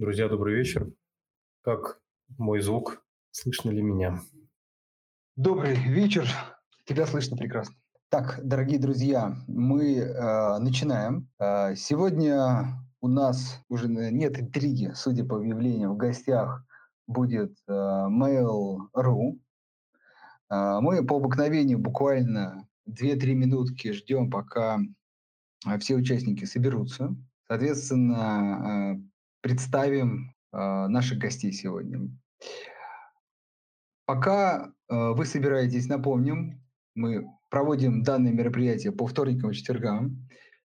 Друзья, добрый вечер. Как мой звук? Слышно ли меня? Добрый вечер. Тебя слышно прекрасно. Так, дорогие друзья, мы э, начинаем. Э, сегодня у нас уже нет интриги, судя по объявлению, в гостях будет э, Mail.ru. Э, мы по обыкновению буквально 2-3 минутки ждем, пока э, все участники соберутся. Соответственно, э, представим э, наших гостей сегодня. Пока э, вы собираетесь, напомним, мы проводим данное мероприятие по вторникам и четвергам.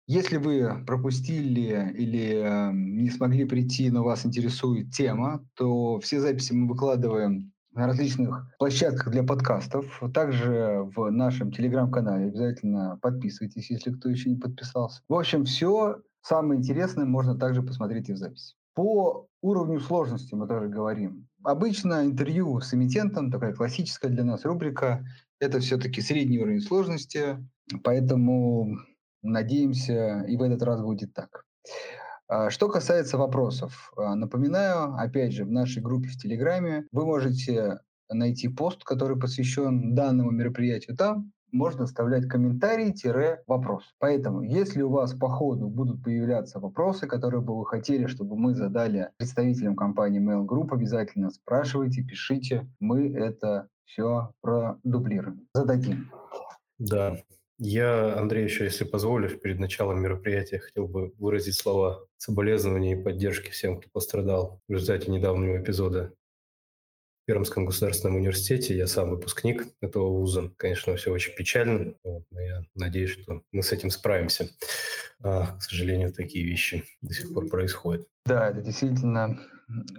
Если вы пропустили или э, не смогли прийти, но вас интересует тема, то все записи мы выкладываем на различных площадках для подкастов. Также в нашем телеграм-канале обязательно подписывайтесь, если кто еще не подписался. В общем, все самое интересное можно также посмотреть и в записи. По уровню сложности мы тоже говорим. Обычно интервью с эмитентом, такая классическая для нас рубрика, это все-таки средний уровень сложности, поэтому надеемся, и в этот раз будет так. А, что касается вопросов, а, напоминаю, опять же, в нашей группе в Телеграме вы можете найти пост, который посвящен данному мероприятию там, можно оставлять комментарий-вопрос. Поэтому, если у вас по ходу будут появляться вопросы, которые бы вы хотели, чтобы мы задали представителям компании Mail Group, обязательно спрашивайте, пишите. Мы это все продублируем, зададим. Да, я, Андрей, еще, если позволишь, перед началом мероприятия хотел бы выразить слова соболезнования и поддержки всем, кто пострадал в результате недавнего эпизода Пермском государственном университете. Я сам выпускник этого вуза. Конечно, все очень печально, но я надеюсь, что мы с этим справимся. А, к сожалению, такие вещи до сих пор происходят. Да, это действительно,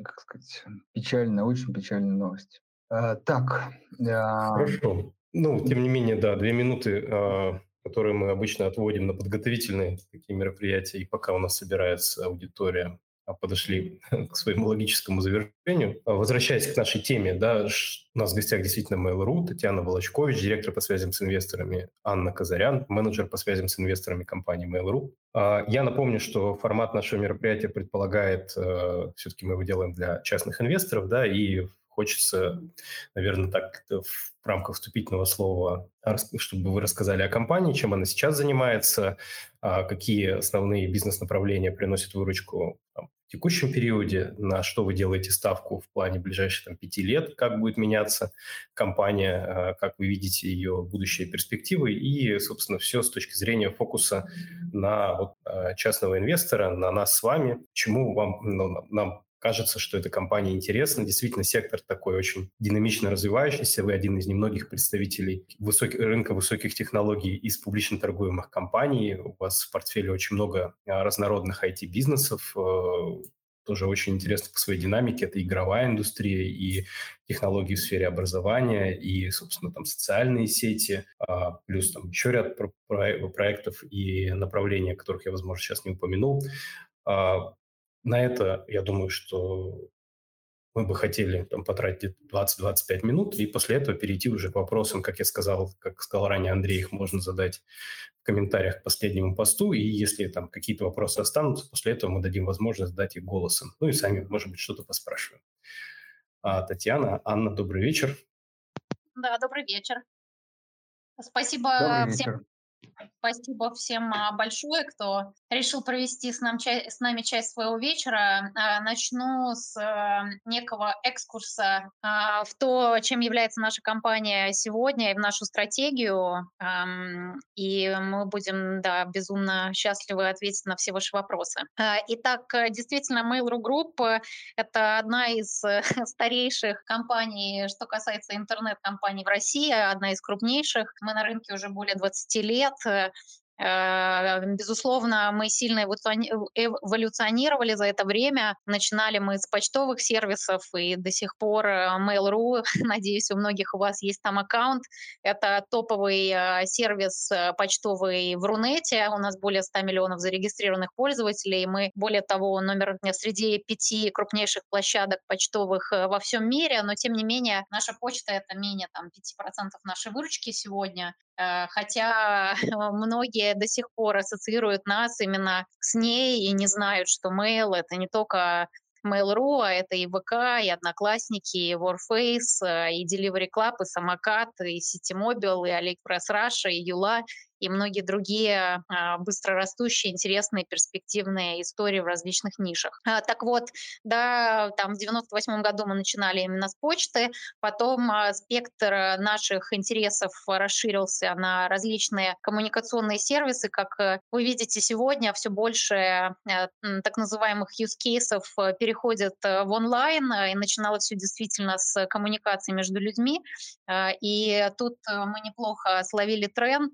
как сказать, печальная, очень печальная новость. А, так. А... Хорошо. Ну, тем не менее, да, две минуты, а, которые мы обычно отводим на подготовительные такие мероприятия, и пока у нас собирается аудитория подошли к своему логическому завершению. А, возвращаясь к нашей теме, да, у нас в гостях действительно Mail.ru, Татьяна Волочкович, директор по связям с инвесторами, Анна Казарян, менеджер по связям с инвесторами компании Mail.ru. А, я напомню, что формат нашего мероприятия предполагает, э, все-таки мы его делаем для частных инвесторов, да, и хочется, наверное, так в рамках вступительного слова, чтобы вы рассказали о компании, чем она сейчас занимается, какие основные бизнес-направления приносят выручку текущем периоде, на что вы делаете ставку в плане ближайших там, пяти лет, как будет меняться компания, а, как вы видите ее будущие перспективы и, собственно, все с точки зрения фокуса на вот, а, частного инвестора, на нас с вами, чему вам, ну, нам кажется, что эта компания интересна. Действительно, сектор такой очень динамично развивающийся. Вы один из немногих представителей высоких, рынка высоких технологий из публично торгуемых компаний. У вас в портфеле очень много а, разнородных IT-бизнесов, э, тоже очень интересно по своей динамике. Это игровая индустрия и технологии в сфере образования, и, собственно, там социальные сети, а, плюс там еще ряд проектов и направлений, о которых я, возможно, сейчас не упомянул. На это, я думаю, что мы бы хотели там, потратить 20-25 минут, и после этого перейти уже к вопросам, как я сказал, как сказал ранее Андрей, их можно задать в комментариях к последнему посту, и если там какие-то вопросы останутся, после этого мы дадим возможность задать их голосом. Ну и сами, может быть, что-то поспрашиваем. А, Татьяна, Анна, добрый вечер. Да, добрый вечер. Спасибо добрый всем вечер. Спасибо всем а, большое, кто решил провести с, нам, с нами часть своего вечера. А, начну с э, некого экскурса а, в то, чем является наша компания сегодня и в нашу стратегию. И мы будем да, безумно счастливы ответить на все ваши вопросы. Итак, действительно, Mail.ru Group — это одна из старейших компаний, что касается интернет-компаний в России, одна из крупнейших. Мы на рынке уже более 20 лет. Э, Э, безусловно, мы сильно эволюционировали за это время. Начинали мы с почтовых сервисов, и до сих пор э, Mail.ru, надеюсь, у многих у вас есть там аккаунт. Это топовый э, сервис почтовый в Рунете. У нас более 100 миллионов зарегистрированных пользователей. Мы, более того, номер среди пяти крупнейших площадок почтовых во всем мире, но тем не менее наша почта — это менее там, 5% нашей выручки сегодня. Э, хотя многие до сих пор ассоциируют нас именно с ней и не знают, что mail — это не только Mail.ru, а это и ВК, и Одноклассники, и Warface, и Delivery Club, и Самокат, и Citymobil, и AliExpress Russia, и Юла, и многие другие а, быстрорастущие, интересные, перспективные истории в различных нишах. А, так вот, да, там в 98 году мы начинали именно с почты, потом а, спектр наших интересов расширился на различные коммуникационные сервисы, как э, вы видите сегодня, все больше э, так называемых use cases э, переходят в онлайн, и начиналось все действительно с коммуникации между людьми, и тут мы неплохо словили тренд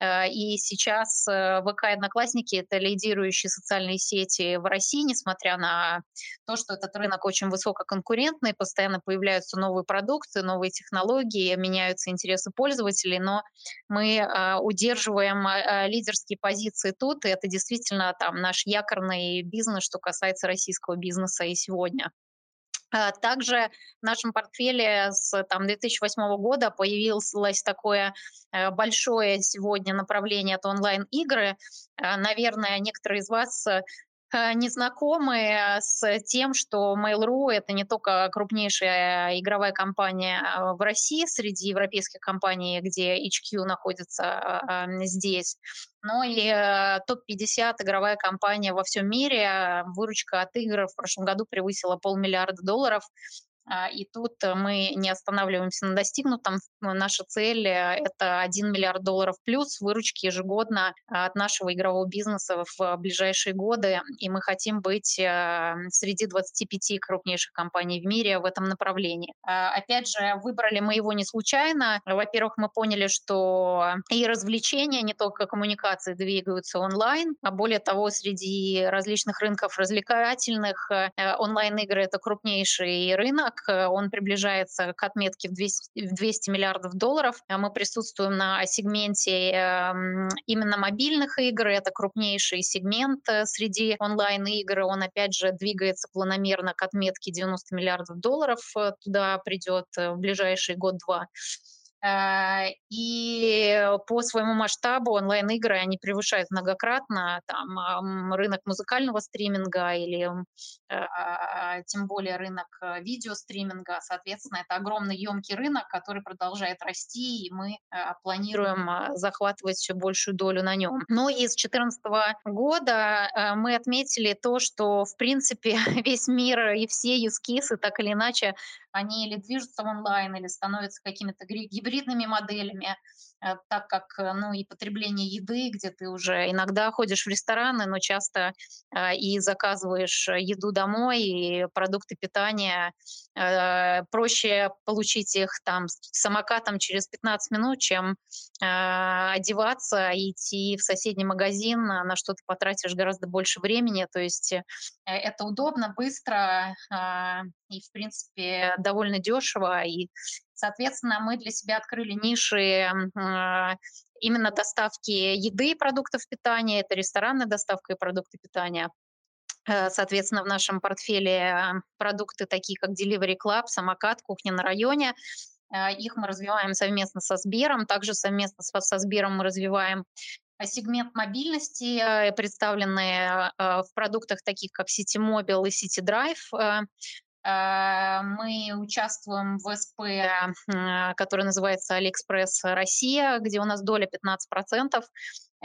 и сейчас э, ВК и Одноклассники — это лидирующие социальные сети в России, несмотря на то, что этот рынок очень высококонкурентный, постоянно появляются новые продукты, новые технологии, меняются интересы пользователей, но мы э, удерживаем лидерские позиции тут, и это действительно там наш якорный бизнес, что касается российского бизнеса и сегодня. А, также в нашем портфеле с там, 2008 года появилось такое э, большое сегодня направление, это онлайн-игры. А, наверное, некоторые из вас э, не знакомы с тем, что Mail.ru — это не только крупнейшая игровая компания а, в России среди европейских компаний, где HQ находится а, здесь, но и э, топ-50 игровая компания во всем мире. Выручка от игр в прошлом году превысила полмиллиарда долларов. А, и тут э, мы не останавливаемся на достигнутом. Наша цель э, — это 1 миллиард долларов плюс выручки ежегодно от нашего игрового бизнеса в ближайшие годы. И мы хотим быть э, среди 25 крупнейших компаний в мире в этом направлении. А, опять же, выбрали мы его не случайно. Во-первых, мы поняли, что и развлечения, не только коммуникации двигаются онлайн, а более того, среди различных рынков развлекательных онлайн-игры — это крупнейший рынок, Э, он приближается к отметке в 200, в 200 миллиардов долларов. А мы присутствуем на сегменте эм, именно мобильных игр. Это крупнейший сегмент э, среди онлайн-игр. Он, опять же, двигается планомерно к отметке 90 миллиардов долларов. Э, туда придет в ближайший год-два. Э, и по своему масштабу онлайн-игры они превышают многократно там, рынок музыкального стриминга или э, тем более рынок э, видеостриминга. Соответственно, это огромный емкий рынок, который продолжает расти, и мы планируем захватывать все большую долю на нем. Но из 2014 года мы отметили то, что, в принципе, весь мир и все юзкисы так или иначе они или движутся онлайн, или становятся какими-то гибридными моделями. Э, так как э, ну, и потребление еды, где ты уже иногда ходишь в рестораны, но часто э, и заказываешь еду домой, и продукты питания, проще получить их там самокатом через 15 минут, чем одеваться идти в соседний магазин, на что ты потратишь гораздо больше времени. То есть это удобно, быстро и, в принципе, довольно дешево, и Соответственно, мы для себя открыли ниши а, именно доставки еды и продуктов питания, это ресторанная доставка и продукты питания. Э, соответственно, в нашем портфеле продукты такие, как Delivery Club, Самокат, Кухня на районе. Э, их мы развиваем совместно со Сбером. Также совместно со Сбером мы развиваем сегмент мобильности, э, представленные в продуктах таких, как City Mobile и City Drive. Э, мы участвуем в СП, который называется Алиэкспресс Россия, где у нас доля 15%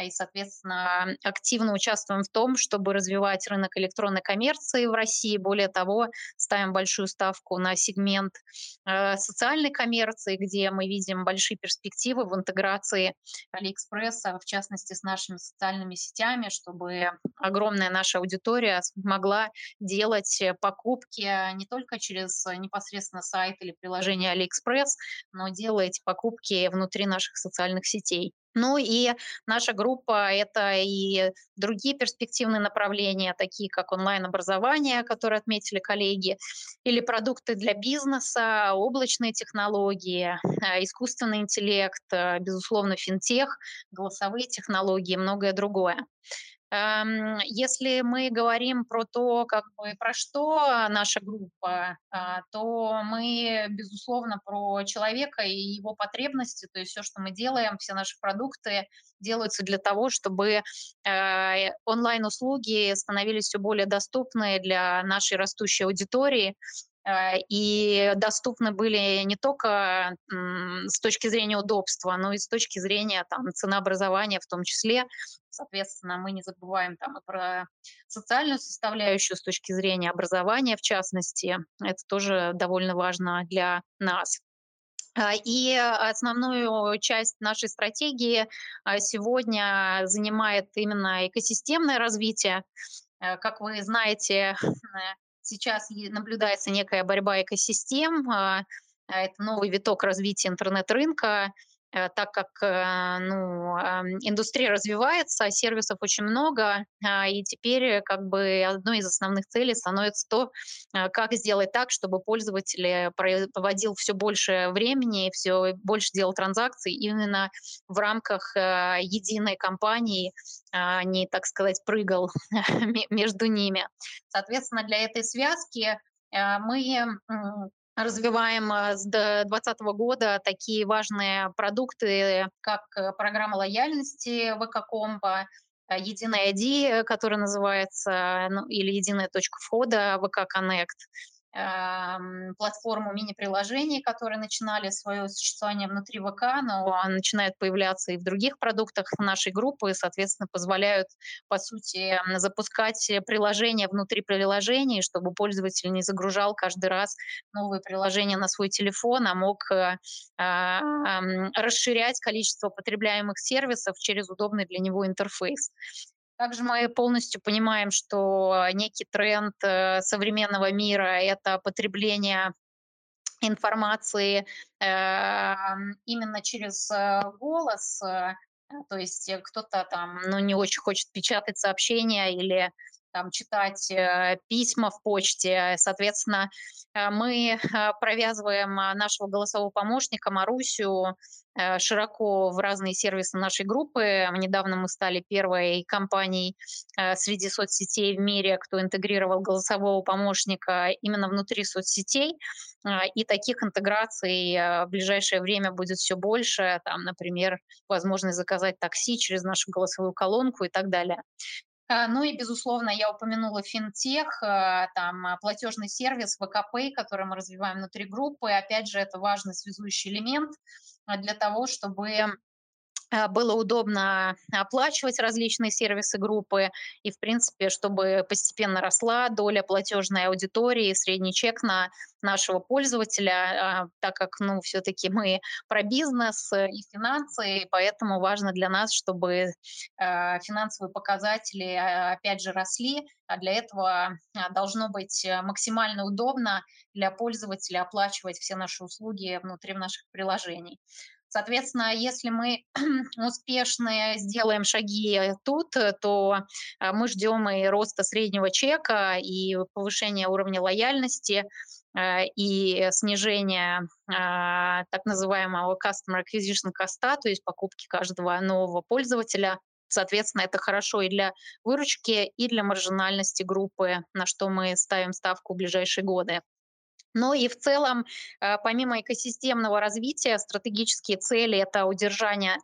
и, соответственно, активно участвуем в том, чтобы развивать рынок электронной коммерции в России. Более того, ставим большую ставку на сегмент э, социальной коммерции, где мы видим большие перспективы в интеграции Алиэкспресса, в частности, с нашими социальными сетями, чтобы огромная наша аудитория смогла делать покупки не только через непосредственно сайт или приложение Алиэкспресс, но делать покупки внутри наших социальных сетей. Ну и наша группа — это и другие перспективные направления, такие как онлайн-образование, которые отметили коллеги, или продукты для бизнеса, облачные технологии, э, искусственный интеллект, э, безусловно, финтех, голосовые технологии многое другое. Эм, если мы говорим про то, как бы про что наша группа, а, то мы, безусловно, про человека и его потребности, то есть все, что мы делаем, все наши продукты делаются для того, чтобы э, онлайн-услуги становились все более доступны для нашей растущей аудитории, и доступны были не только с точки зрения удобства, но и с точки зрения там, ценообразования в том числе. Соответственно, мы не забываем там и про социальную составляющую с точки зрения образования, в частности. Это тоже довольно важно для нас. А, и основную часть нашей стратегии а, сегодня занимает именно экосистемное развитие. Э, как вы знаете, Сейчас наблюдается некая борьба экосистем, а, а, это новый виток развития интернет-рынка, так как э, ну, индустрия развивается, сервисов очень много, а, и теперь как бы одной из основных целей становится то, э, как сделать так, чтобы пользователь проводил все больше времени, все больше делал транзакций именно в рамках единой компании, а не, так сказать, прыгал между ними. Соответственно, для этой связки мы развиваем э, с 2020 года такие важные продукты, как э, программа лояльности ВК-комбо, э, единая ID, которая называется, ну, или единая точка входа ВК Connect, платформу мини-приложений, которые начинали свое существование внутри ВК, но начинают появляться и в других продуктах нашей группы, и, соответственно, позволяют, по сути, запускать приложения внутри приложений, чтобы пользователь не загружал каждый раз новые приложения на свой телефон, а мог э, расширять количество потребляемых сервисов через удобный для него интерфейс. Также мы полностью понимаем, что некий тренд э, современного мира — это потребление информации э, именно через э, голос, то есть кто-то там ну, не очень хочет печатать сообщения или там, читать э, письма в почте. Соответственно, э, мы э, провязываем нашего голосового помощника Марусю широко в разные сервисы нашей группы. Недавно мы стали первой компанией среди соцсетей в мире, кто интегрировал голосового помощника именно внутри соцсетей. И таких интеграций в ближайшее время будет все больше. Там, например, возможность заказать такси через нашу голосовую колонку и так далее. А, ну и, безусловно, я упомянула финтех, а, там а, платежный сервис ВКП, который мы развиваем внутри группы. Опять же, это важный связующий элемент для того, чтобы было удобно оплачивать различные сервисы группы и, в принципе, чтобы постепенно росла доля платежной аудитории, средний чек на нашего пользователя, а, так как, ну, все-таки мы про бизнес и финансы, и поэтому важно для нас, чтобы а, финансовые показатели, опять же, росли, а для этого должно быть максимально удобно для пользователя оплачивать все наши услуги внутри наших приложений. Соответственно, если мы успешно сделаем шаги тут, то а, мы ждем и роста среднего чека, и повышения уровня лояльности, а, и снижения а, так называемого customer acquisition коста, то есть покупки каждого нового пользователя. Соответственно, это хорошо и для выручки, и для маржинальности группы, на что мы ставим ставку в ближайшие годы. Но и в целом, э, помимо экосистемного развития, стратегические цели — это удержание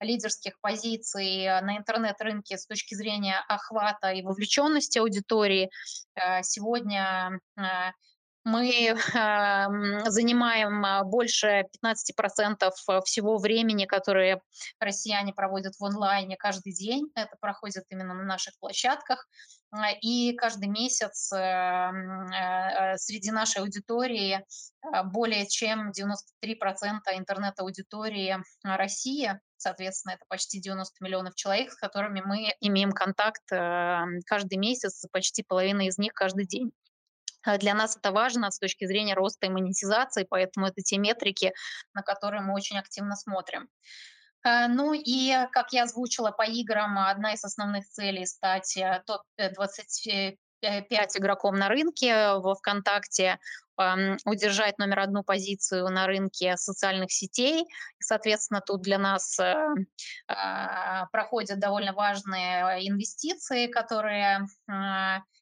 лидерских позиций на интернет-рынке с точки зрения охвата и вовлеченности аудитории. Э, э, мы занимаем а, больше 15% всего времени, которое россияне проводят в онлайне каждый день. Это проходит именно на наших площадках. А, и каждый месяц э, э, среди нашей аудитории более чем 93% интернет-аудитории России, соответственно, это почти 90 миллионов человек, с которыми мы имеем контакт э, каждый месяц, почти половина из них каждый день. А для нас это важно с точки зрения роста и монетизации, поэтому это те метрики, на которые мы очень активно смотрим. А, ну и, как я озвучила по играм, одна из основных целей стать топ-25 игроком на рынке во ВКонтакте. удержать номер одну позицию на рынке социальных сетей. И, соответственно, тут для нас э, проходят довольно важные инвестиции, которые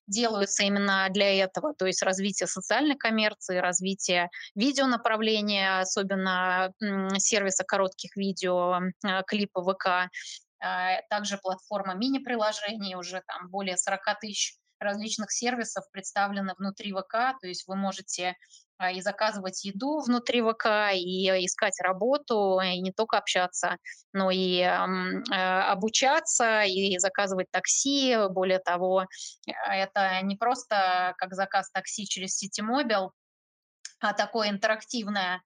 делаются именно для этого, то есть развитие социальной коммерции, развитие видеонаправления, особенно сервиса коротких видео, э, клипа ВК, также платформа мини-приложений, уже там более 40 тысяч различных сервисов представлены внутри ВК, то есть вы можете и заказывать еду внутри ВК, и искать работу, и не только общаться, но и э, обучаться, и заказывать такси. Более того, это не просто как заказ такси через Ситимобил, а такое интерактивное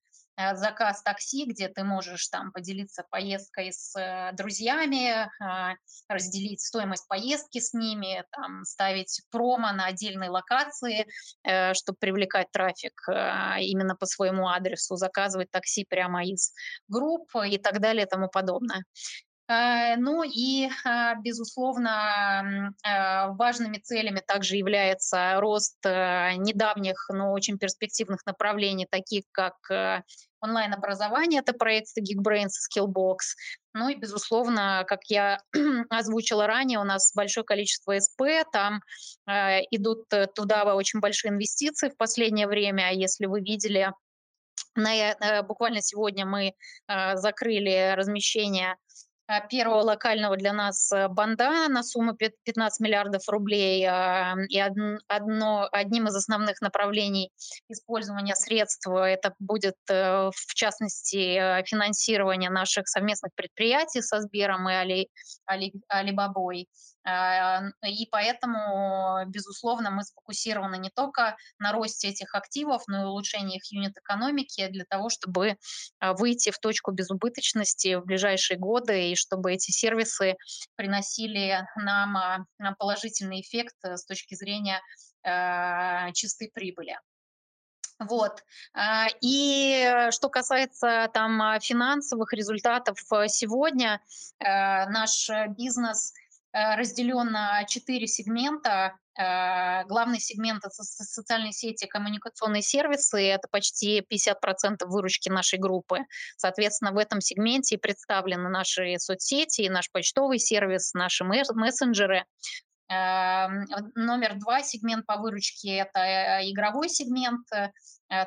заказ такси, где ты можешь там поделиться поездкой с э, друзьями, а, разделить стоимость поездки с ними, там, ставить промо на отдельные локации, э, чтобы привлекать трафик именно по своему адресу, заказывать такси прямо из групп и так далее и тому подобное. Ну и, безусловно, важными целями также является рост недавних, но очень перспективных направлений, таких как онлайн-образование, это проект Geekbrains и Skillbox. Ну и, безусловно, как я озвучила ранее, у нас большое количество СП, там э, идут э, туда очень большие инвестиции в последнее время. Если вы видели, на, э, буквально сегодня мы э, закрыли размещение а, первого локального для нас э, банда на сумму 15 миллиардов рублей. А, и одно, одним из основных направлений использования средств это будет, э, в частности, э, финансирование наших совместных предприятий со Сбером и Али, Али, Алибабой. А, и поэтому, безусловно, мы сфокусированы не только на росте этих активов, но и улучшении их юнит-экономики для того, чтобы а, выйти в точку безубыточности в ближайшие годы и чтобы эти сервисы приносили нам а, положительный эффект с точки зрения чистой прибыли. Вот. И что касается там финансовых результатов сегодня, наш бизнес – Э, разделен на четыре сегмента. Э, главный сегмент – это социальные сети, коммуникационные сервисы. Это почти 50% выручки нашей группы. Соответственно, в этом сегменте представлены наши соцсети, наш почтовый сервис, наши мессенджеры. Эм, номер два сегмент по выручке – это э, игровой сегмент.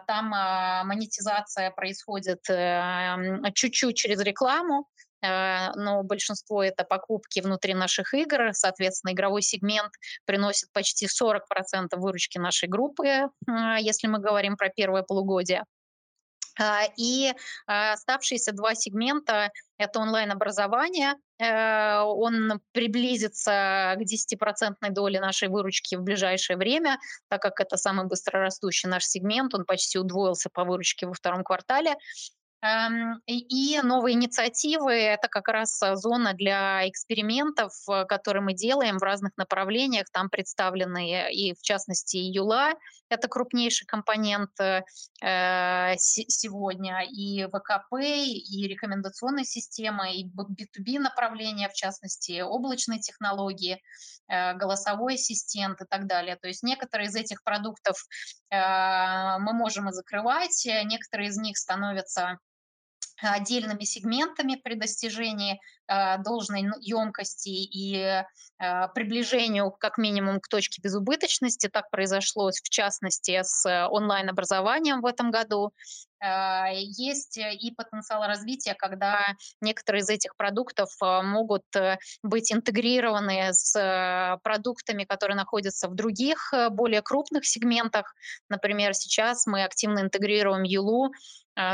Там монетизация происходит чуть-чуть через рекламу, Э, но большинство это покупки внутри наших игр, соответственно, игровой сегмент приносит почти 40% выручки нашей группы, э, если мы говорим про первое полугодие. А, и а, оставшиеся два сегмента – это онлайн-образование. Э, он приблизится к 10% доле нашей выручки в ближайшее время, так как это самый быстрорастущий наш сегмент. Он почти удвоился по выручке во втором квартале. Эм, и новые инициативы – это как раз э, зона для экспериментов, э, которые мы делаем в разных направлениях. Там представлены и, в частности, Юла – это крупнейший компонент э, сегодня, и ВКП, и рекомендационные системы, и B2B направления, в частности, облачные технологии, голосовой ассистент и так далее. То есть некоторые из этих продуктов мы можем и закрывать, некоторые из них становятся отдельными сегментами при достижении а, должной емкости и а, приближению как минимум к точке безубыточности. Так произошло в частности с онлайн-образованием в этом году. А, есть и потенциал развития, когда некоторые из этих продуктов могут э, быть интегрированы с продуктами, которые находятся в других э, более крупных сегментах. Например, сейчас мы активно интегрируем Юлу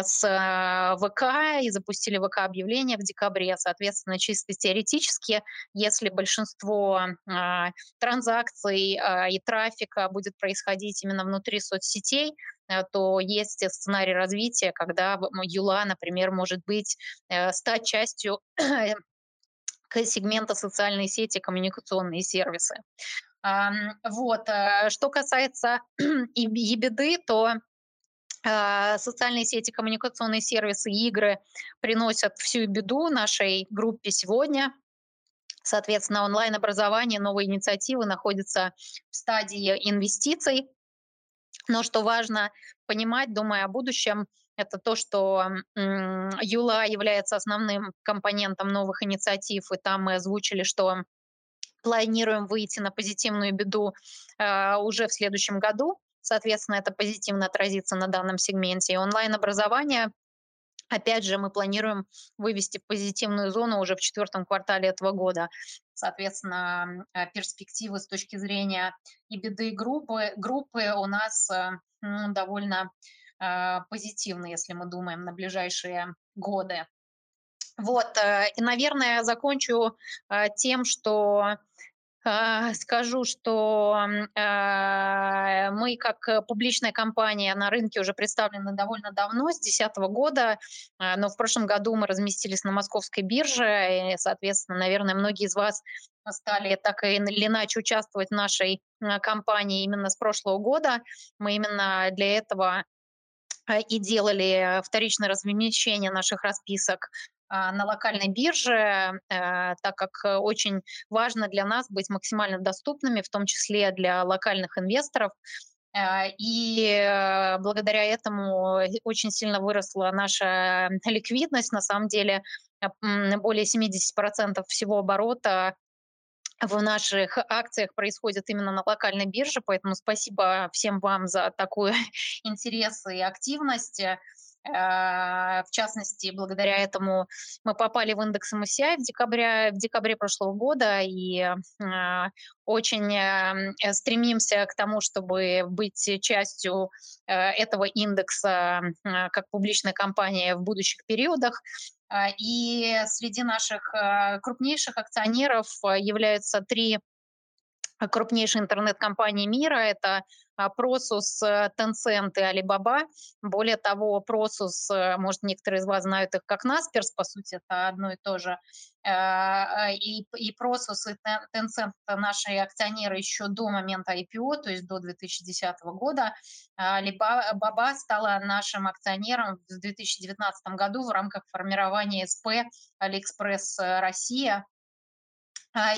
с а, ВК и запустили ВК-объявление в декабре. Соответственно, чисто теоретически, если большинство а, транзакций и трафика будет происходить именно внутри соцсетей, то есть сценарий развития, когда Юла, например, может быть, э, стать частью сегмента социальной сети, коммуникационные сервисы. Вот. Э, что касается ебеды, то а, социальные сети, коммуникационные сервисы, игры приносят всю беду нашей группе сегодня. Соответственно, онлайн-образование, новые инициативы находятся в стадии инвестиций. Но что важно понимать, думая о будущем, это то, что ЮЛА является основным компонентом новых инициатив, и там мы озвучили, что планируем выйти на позитивную беду э, уже в следующем году. Соответственно, это позитивно отразится на данном сегменте. И онлайн-образование Опять же, мы планируем вывести позитивную зону уже в четвертом квартале этого года. Соответственно, э, перспективы с точки зрения и беды группы, группы у нас э, ну, довольно э, позитивны, если мы думаем на ближайшие годы. Вот, и, наверное, закончу тем, что а, скажу, что а, мы как публичная компания на рынке уже представлены довольно давно, с 2010 года, а, но в прошлом году мы разместились на московской бирже, и, соответственно, наверное, многие из вас стали так или иначе участвовать в нашей компании именно с прошлого года. Мы именно для этого и делали вторичное размещение наших расписок а, на локальной бирже, э, так как э, очень важно для нас быть максимально доступными, в том числе для локальных инвесторов. Э, и благодаря этому очень сильно выросла наша ликвидность. На самом деле более 70% всего оборота в наших акциях происходит именно на локальной бирже, поэтому спасибо всем вам за такой интерес и активность. А, в частности, благодаря этому мы попали в индекс MSCI в декабре, в декабре прошлого года и а, очень э, стремимся к тому, чтобы быть частью э, этого индекса а, как публичная компания в будущих периодах. И среди наших крупнейших акционеров являются три крупнейшие интернет-компании мира. Это а, Просус, э, Tencent и Alibaba. Более того, Просус, э, может, некоторые из вас знают их как Насперс, по сути, это одно и то же. Э, и, и Просус, и Tencent — это наши акционеры еще до момента IPO, то есть до 2010 года. Alibaba стала нашим акционером в 2019 году в рамках формирования СП Алиэкспресс Россия.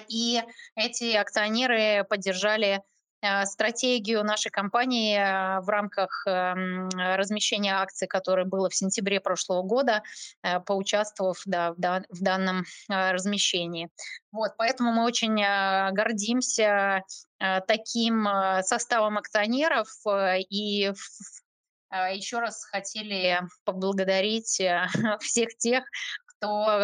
И эти акционеры поддержали Э, стратегию нашей компании э, в рамках эм, размещения акций, которое было в сентябре прошлого года, э, поучаствовав да, в данном размещении. Вот, поэтому мы очень гордимся таким составом акционеров и еще раз хотели поблагодарить всех тех, кто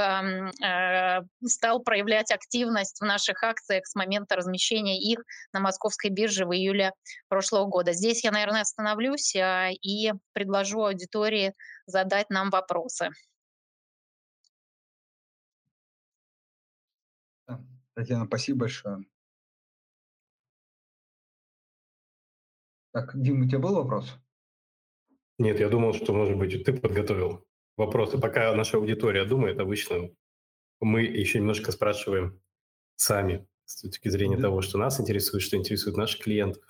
э, стал проявлять активность в наших акциях с момента размещения их на московской бирже в июле прошлого года. Здесь я, наверное, остановлюсь э, и предложу аудитории задать нам вопросы. Татьяна, спасибо большое. Так, Дим, у тебя был вопрос? Нет, я думал, что, может быть, ты подготовил вопросы. Пока наша аудитория думает, обычно мы еще немножко спрашиваем сами с точки зрения да. того, что нас интересует, что интересует наших клиентов.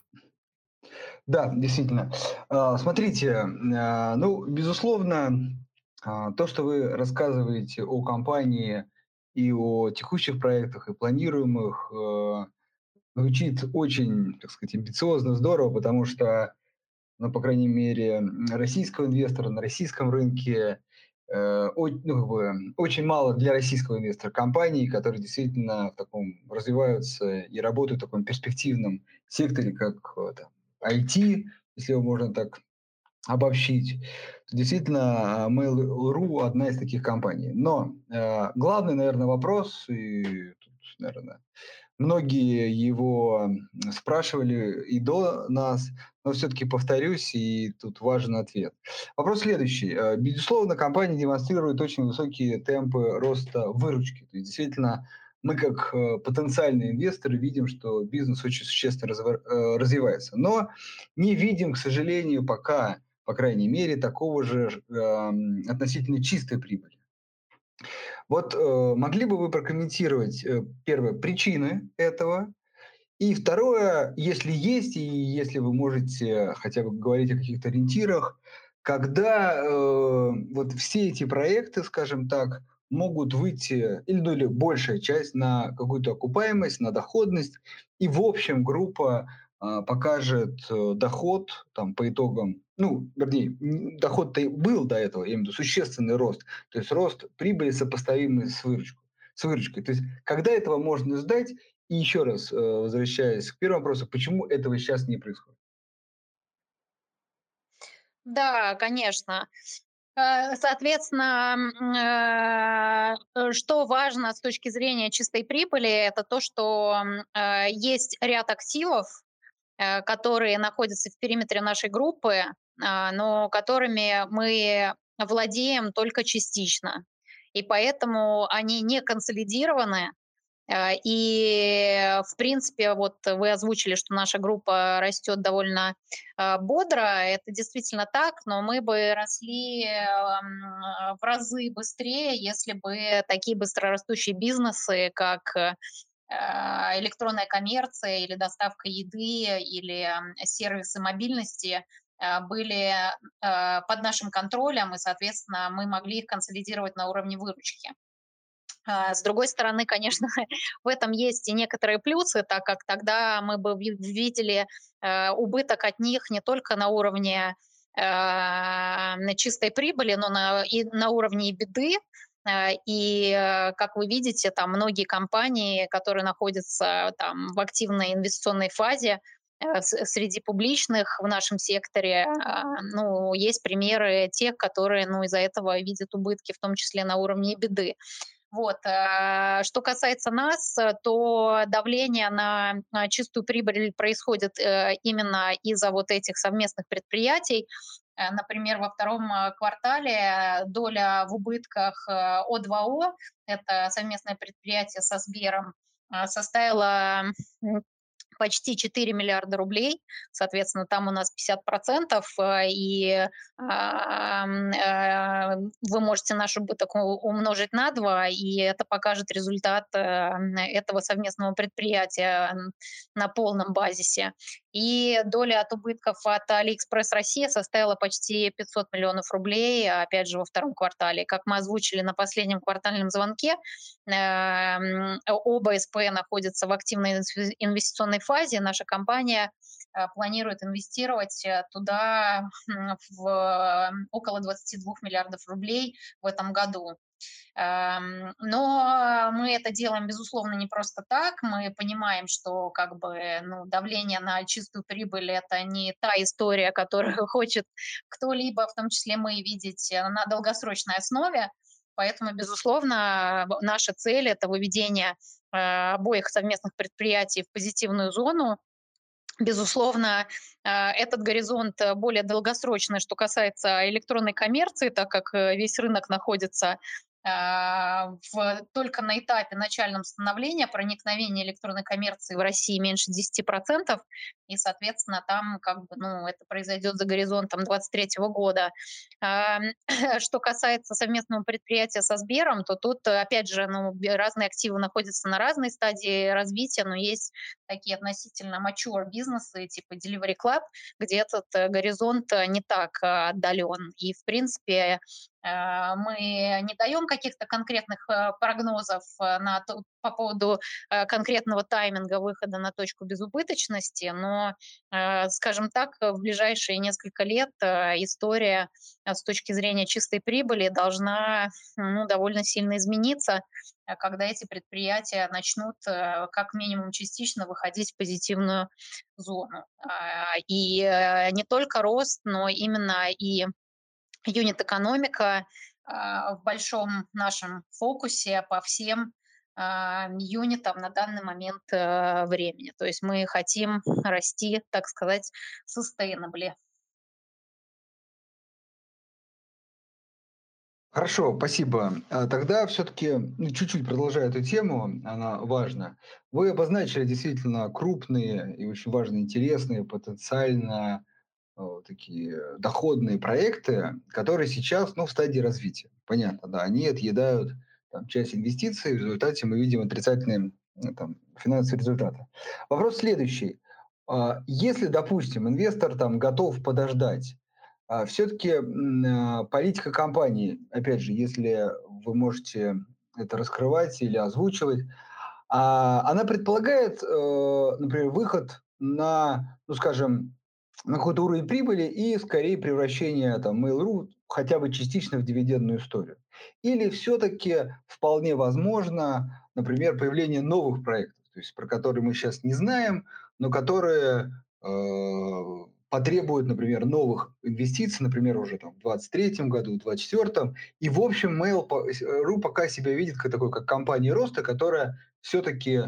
Да, действительно. А, смотрите, а, ну, безусловно, а, то, что вы рассказываете о компании и о текущих проектах и планируемых, звучит очень, так сказать, амбициозно, здорово, потому что, ну, по крайней мере, российского инвестора на российском рынке ну, как бы, очень мало для российского инвестора компаний, которые действительно в таком развиваются и работают в таком перспективном секторе, как э, там, IT, если его можно так обобщить. Действительно, Mail.ru одна из таких компаний. Но э, главный, наверное, вопрос, и тут, наверное, Многие его спрашивали и до нас, но все-таки повторюсь, и тут важен ответ. Вопрос следующий. Э, безусловно, компания демонстрирует очень высокие темпы роста выручки. То есть, действительно, мы как э, потенциальные инвесторы видим, что бизнес очень существенно э, развивается. Но не видим, к сожалению, пока, по крайней мере, такого же эм, относительно чистой прибыли. Вот э, могли бы вы прокомментировать, э, первое, причины этого, и второе, если есть, и если вы можете хотя бы говорить о каких-то ориентирах, когда э, вот все эти проекты, скажем так, могут выйти, или, ну, или большая часть, на какую-то окупаемость, на доходность, и в общем группа покажет э, доход там по итогам, ну, вернее, доход-то был до этого, я имею в виду существенный рост, то есть рост прибыли сопоставимый с выручкой. С выручкой. То есть когда этого можно ждать? И еще раз, э, возвращаясь к первому вопросу, почему этого сейчас не происходит? Да, конечно. Э, соответственно, что важно с точки зрения чистой прибыли, это то, что есть ряд активов, которые находятся в периметре нашей группы, а, но которыми мы владеем только частично. И поэтому они не консолидированы. Э, и, в принципе, вот вы озвучили, что наша группа растет довольно э, бодро. Это действительно так, но мы бы росли в разы быстрее, если бы такие быстрорастущие бизнесы, как электронная коммерция или доставка еды или сервисы мобильности а, были а, под нашим контролем, и, соответственно, мы могли их консолидировать на уровне выручки. С другой стороны, конечно, в этом есть и некоторые плюсы, так как тогда мы бы видели убыток от них не только на уровне на чистой прибыли, но и на уровне беды, и, э, как вы видите, там многие компании, которые находятся там, в активной инвестиционной фазе, э, среди публичных в нашем секторе, ну, есть примеры тех, которые, ну, из-за этого видят убытки, в том числе на уровне беды. Вот. Что касается нас, то давление на чистую прибыль происходит именно из-за вот этих совместных предприятий. Э, например, во втором э, квартале доля в убытках О2О, э, это совместное предприятие со Сбером, составила почти 4 миллиарда рублей, соответственно, там у нас 50%, э, и вы можете наш убыток умножить на 2, и это покажет результат этого совместного предприятия на полном базисе. И доля от убытков от AliExpress Россия составила почти 500 миллионов рублей, опять же, во втором квартале. Как мы озвучили на последнем квартальном звонке, оба СП находятся в активной инвестиционной фазе. Наша компания э, планирует инвестировать э, туда в около 22 миллиардов рублей в этом году. Эм, но мы это делаем, безусловно, не просто так. Мы понимаем, что как бы, ну, давление на чистую прибыль – это не та история, которую хочет кто-либо, в том числе мы, видеть на долгосрочной основе. Поэтому, безусловно, наша цель – это выведение Э, обоих совместных предприятий в позитивную зону. Безусловно, э, этот горизонт более долгосрочный, что касается электронной коммерции, так как э, весь рынок находится в, только на этапе начальном становления проникновения электронной коммерции в России меньше 10%, и, соответственно, там как бы, ну, это произойдет за горизонтом 2023 года. А, что касается совместного предприятия со Сбером, то тут, опять же, ну, разные активы находятся на разной стадии развития, но есть такие относительно mature бизнесы, типа Delivery Club, где этот э, горизонт не так э, отдален. И, в принципе, Э, мы не даем каких-то конкретных э, прогнозов э, на, по поводу конкретного тайминга выхода на точку безубыточности, но, скажем так, в ближайшие несколько лет история с точки зрения чистой прибыли должна ну, довольно сильно измениться, когда эти предприятия начнут как минимум частично выходить в позитивную зону. И не только рост, но именно и юнит-экономика а, в большом нашем фокусе по всем а, юнитам на данный момент э, времени. То есть мы хотим расти, так сказать, sustainably. Хорошо, спасибо. А тогда все-таки ну, чуть-чуть продолжая эту тему, она важна. Вы обозначили действительно крупные и очень важные, интересные, потенциально такие доходные проекты, которые сейчас ну, в стадии развития. Понятно, да, они отъедают там, часть инвестиций, в результате мы видим отрицательные ну, там, финансовые результаты. Вопрос следующий. А, если, допустим, инвестор там готов подождать, а, все-таки а, политика компании, опять же, если вы можете это раскрывать или озвучивать, она предполагает, э, например, выход на, ну скажем, на какой-то уровень прибыли и скорее превращение там, Mail.ru хотя бы частично в дивидендную историю. Или все-таки вполне возможно, например, появление новых проектов, то есть про которые мы сейчас не знаем, но которые э, потребуют, например, новых инвестиций, например, уже там, в 2023 году, в 2024. И, в общем, Mail.ru пока себя видит как такой, как компания роста, которая все-таки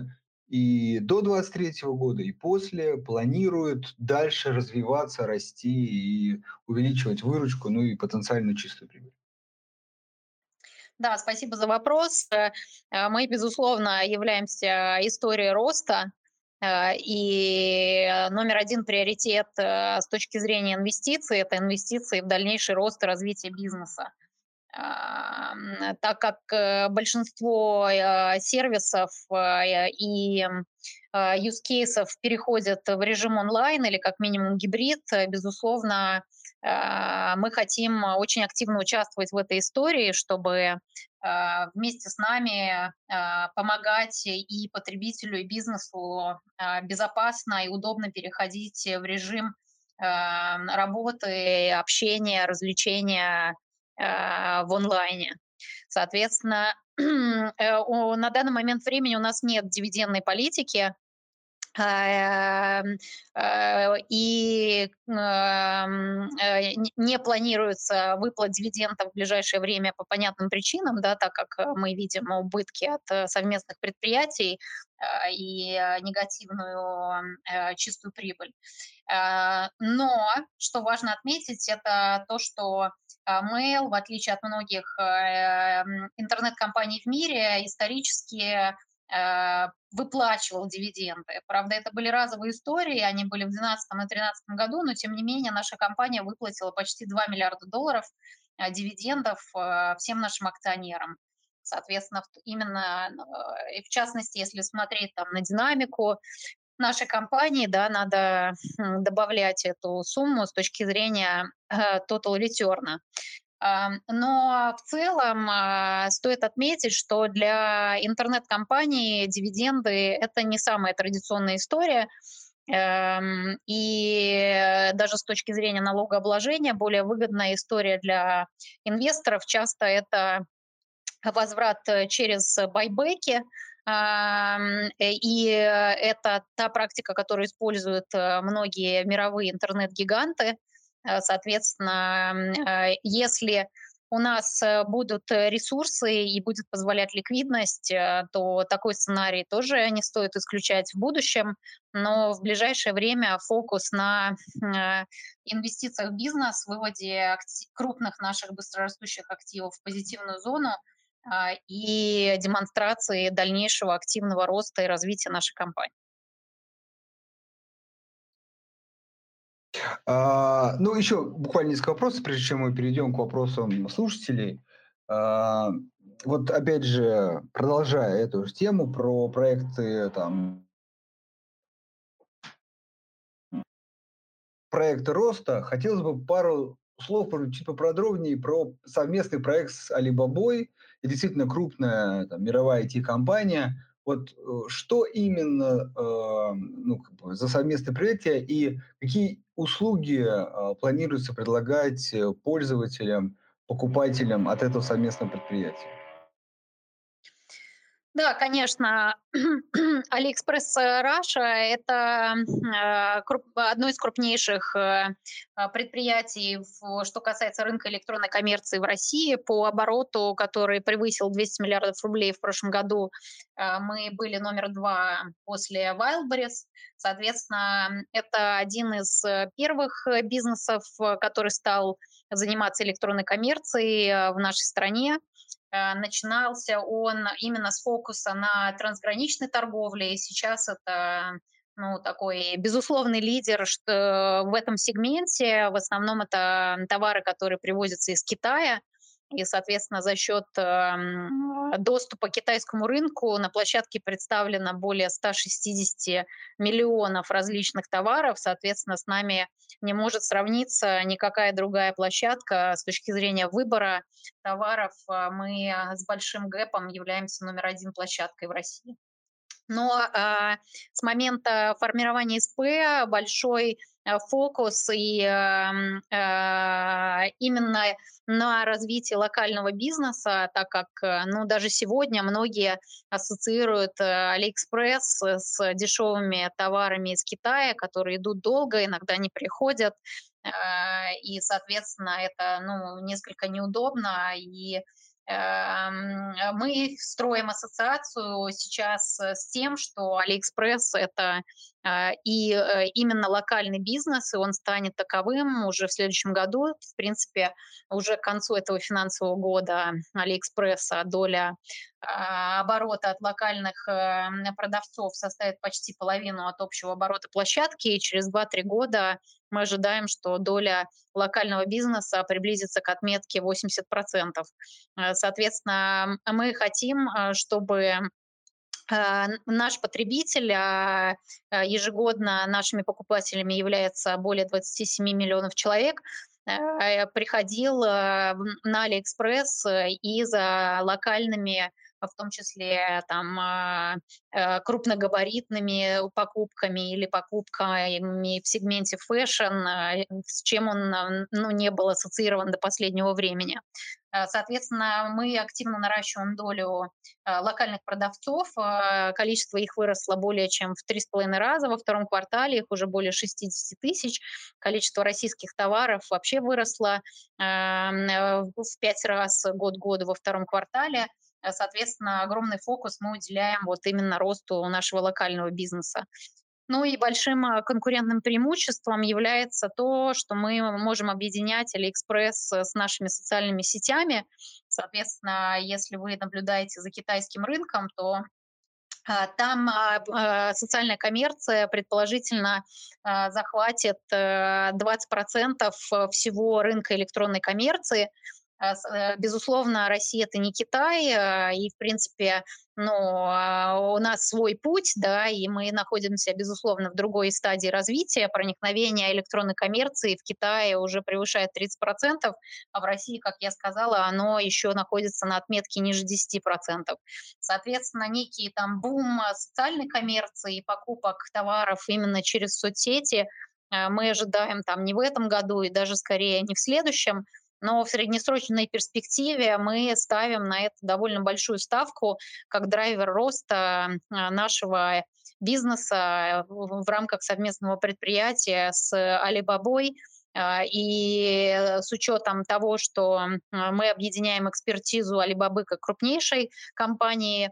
и до 2023 года, и после планирует дальше развиваться, расти и увеличивать выручку, ну и потенциально чистую прибыль. Да, спасибо за вопрос. Э, мы, безусловно, являемся историей роста. Э, и номер один приоритет э, с точки зрения инвестиций – это инвестиции в дальнейший рост и развитие бизнеса так как э, большинство сервисов и use cases переходят в режим онлайн или как минимум гибрид, безусловно, мы хотим очень активно участвовать в этой истории, чтобы а, вместе с нами а, помогать и потребителю, и бизнесу а, безопасно и удобно переходить в режим работы, общения, развлечения в онлайне. Соответственно, э, на данный момент времени у нас нет дивидендной политики, и эм, э, не планируется выплат дивидендов в ближайшее время по понятным причинам, да, так как э, мы видим убытки от совместных предприятий и негативную чистую прибыль. Но, что важно отметить, это то, что Mail, в отличие от многих интернет-компаний в мире, исторически Э, выплачивал дивиденды. Правда, это были разовые истории, они были в 2012 и 2013 году, но тем не менее наша компания выплатила почти 2 миллиарда долларов э, дивидендов э, всем нашим акционерам. Соответственно, именно, и в частности, если смотреть там на динамику нашей компании, да, надо добавлять эту сумму с точки зрения total return. Но в целом а, стоит отметить, что для интернет-компаний дивиденды – это не самая традиционная история. Эм, и даже с точки зрения налогообложения более выгодная история для инвесторов часто это возврат через байбеки, и это та практика, которую используют э, многие мировые интернет-гиганты – соответственно, э, если у нас э, будут ресурсы и будет позволять ликвидность, то такой сценарий тоже не стоит исключать в будущем. Но в ближайшее время фокус на инвестициях в бизнес, выводе крупных наших быстрорастущих активов в позитивную зону и демонстрации дальнейшего активного роста и развития нашей компании. А, ну, еще буквально несколько вопросов, прежде чем мы перейдем к вопросам слушателей. А, вот опять же, продолжая эту же тему про проекты там проекты роста, хотелось бы пару слов чуть поподробнее про совместный проект с Alibaba. И действительно крупная там, мировая IT-компания. Вот э, что именно э, ну, как бы за совместное предприятие и какие услуги э, планируется предлагать пользователям, покупателям от этого совместного предприятия? Да, конечно. Алиэкспресс Раша – это э, одно из крупнейших э, предприятий, что касается рынка электронной коммерции в России. По обороту, который превысил 200 миллиардов рублей в прошлом году, э, мы были номер два после Wildberries. Соответственно, это один из первых бизнесов, который стал заниматься электронной коммерцией в нашей стране. Э, начинался он именно с фокуса на трансграничной торговле, и сейчас это ну, такой безусловный лидер что в этом сегменте. В основном это товары, которые привозятся из Китая, и, соответственно, за счет эм, доступа к китайскому рынку на площадке представлено более 160 миллионов различных товаров. Соответственно, с нами не может сравниться никакая другая площадка с точки зрения выбора товаров. А мы с большим гэпом являемся номер один площадкой в России. Но э, с момента формирования СП большой э, фокус и э, э, именно на развитие локального бизнеса, так как, э, ну, даже сегодня многие ассоциируют Алиэкспресс с дешевыми товарами из Китая, которые идут долго, иногда не приходят, э, и, соответственно, это, ну, несколько неудобно. И мы строим ассоциацию сейчас э, с тем, что Алиэкспресс — это и э, именно локальный бизнес, и он станет таковым уже в следующем году. В принципе, уже к концу этого финансового года Алиэкспресса доля а, оборота от локальных э, продавцов составит почти половину от общего оборота площадки, и через 2-3 года мы ожидаем, что доля локального бизнеса приблизится к отметке 80%. Э, соответственно, мы хотим, чтобы а, наш потребитель, а, а, ежегодно нашими покупателями является более 27 миллионов человек, приходил на Алиэкспресс э, и за локальными в том числе там э, крупногабаритными покупками или покупками в сегменте fashion, с чем он ну, не был ассоциирован до последнего времени. Э, соответственно, мы активно наращиваем долю э, локальных продавцов. Э, количество их выросло более чем в 3,5 раза. Во втором квартале их уже более 60 тысяч. Количество российских товаров вообще выросло в 5 раз год году во втором квартале. Соответственно, огромный фокус мы уделяем вот именно росту нашего локального бизнеса. Ну и большим а, конкурентным преимуществом является то, что мы можем объединять Алиэкспресс с нашими социальными сетями. Соответственно, если вы наблюдаете за китайским рынком, то а, там а, социальная коммерция предположительно захватит 20% э, всего рынка электронной коммерции. Э, безусловно, Россия это не Китай, и, в принципе, ну, а, у нас свой путь, да, и мы находимся, безусловно, в другой стадии развития. Проникновение электронной коммерции в Китае уже превышает 30%, а в России, как я сказала, оно еще находится на отметке ниже 10%. Соответственно, некий там бум социальной коммерции и покупок товаров именно через соцсети э, мы ожидаем там не в этом году и даже скорее не в следующем, но в среднесрочной перспективе мы ставим на это довольно большую ставку как драйвер роста а, нашего бизнеса в рамках совместного предприятия с Алибабой. И с учетом того, что мы объединяем экспертизу Алибабы как крупнейшей компании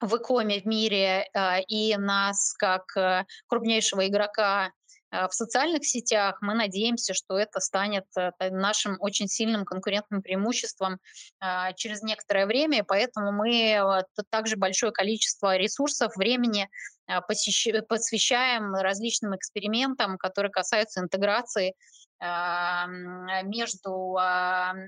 в икоме в мире а, и нас как э, крупнейшего игрока в социальных сетях. Мы надеемся, что это станет э, нашим очень сильным конкурентным преимуществом а, через некоторое время, поэтому мы также большое количество ресурсов, времени посвящаем различным экспериментам, которые касаются интеграции между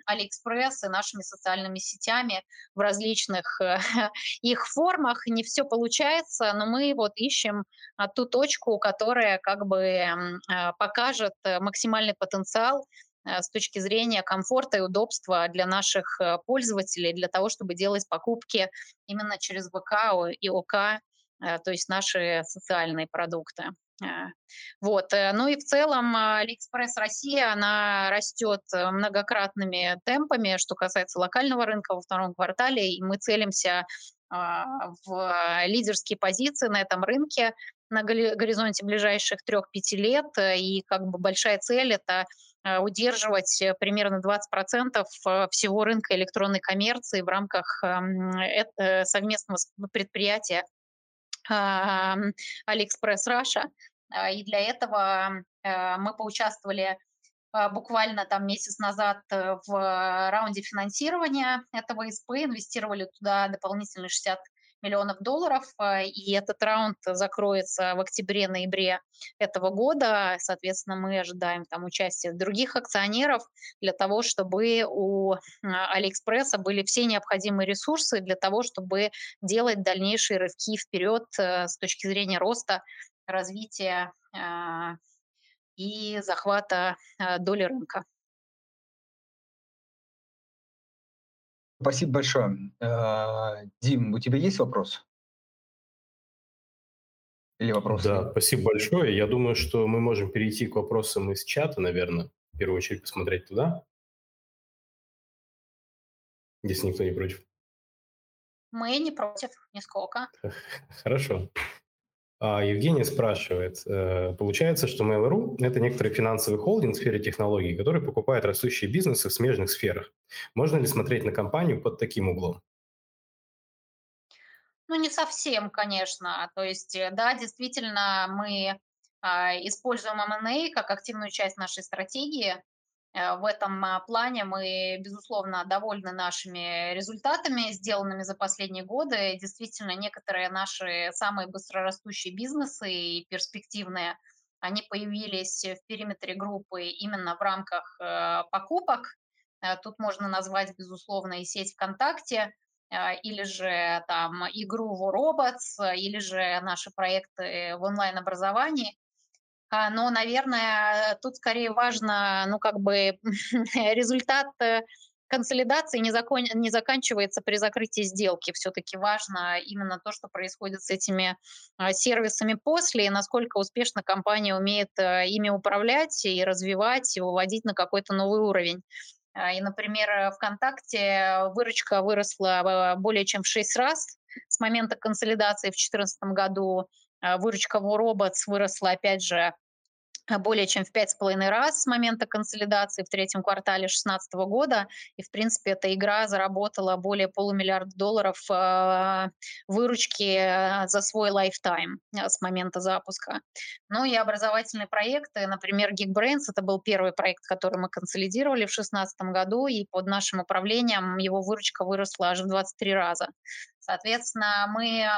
Алиэкспресс и нашими социальными сетями в различных э, их формах. Не все получается, но мы вот ищем а, ту точку, которая как бы а, покажет э, максимальный потенциал э, с точки зрения комфорта и удобства для наших пользователей, для того, чтобы делать покупки именно через ВК и ОК, то есть наши социальные продукты. А, вот. Э, ну и в целом Алиэкспресс Россия, она растет э, многократными темпами, что касается локального рынка во втором квартале, и мы целимся а, в лидерские позиции на этом рынке на горизонте ближайших 3-5 лет, э, и как бы большая цель – это удерживать примерно 20% всего рынка электронной коммерции в рамках совместного предприятия AliExpress Russia. А, и для этого э, мы поучаствовали а, буквально там месяц назад э, в раунде финансирования этого СП, инвестировали туда дополнительные 60 миллионов долларов, а, и этот раунд закроется в октябре-ноябре этого года. Соответственно, мы ожидаем там участия других акционеров для того, чтобы у Алиэкспресса были все необходимые ресурсы для того, чтобы делать дальнейшие рывки вперед э, с точки зрения роста, развития и захвата доли рынка. Спасибо большое. Дим, у тебя есть вопрос? или вопросы? Да, спасибо большое. Я думаю, что мы можем перейти к вопросам из чата, наверное. В первую очередь посмотреть туда, если никто не против. Мы не против, нисколько. Хорошо. А Евгений спрашивает, э, получается, что Mail.ru – это некоторый финансовый холдинг в сфере технологий, который покупает растущие бизнесы в смежных сферах. Можно ли смотреть на компанию под таким углом? Ну, не совсем, конечно. То есть, э, да, действительно, мы а, используем M&A как активную часть нашей стратегии. Э, в этом а, плане мы, безусловно, довольны нашими результатами, сделанными за последние годы. Действительно, некоторые наши самые быстрорастущие бизнесы и перспективные, они появились в периметре группы именно в рамках э, покупок. Э, тут можно назвать, безусловно, и сеть ВКонтакте, или же там игру в Robots, или же наши проекты в онлайн-образовании. А, но, наверное, тут скорее важно, ну, как бы результат э, консолидации не, закон, не заканчивается при закрытии сделки. Все-таки важно именно то, что происходит с этими а, сервисами после, и насколько успешно компания умеет э, ими управлять и развивать, и выводить на какой-то новый уровень. А, и, например, ВКонтакте выручка выросла более чем в 6 раз с момента консолидации в 2014 году. А, выручка в Robots выросла, опять же, более чем в пять с половиной раз с момента консолидации в третьем квартале 2016 года. И, в принципе, эта игра заработала более полумиллиарда долларов э, выручки за свой лайфтайм с момента запуска. Ну и образовательные проекты, например, Geekbrains, это был первый проект, который мы консолидировали в 2016 году, и под нашим управлением его выручка выросла аж в 23 раза. Соответственно, мы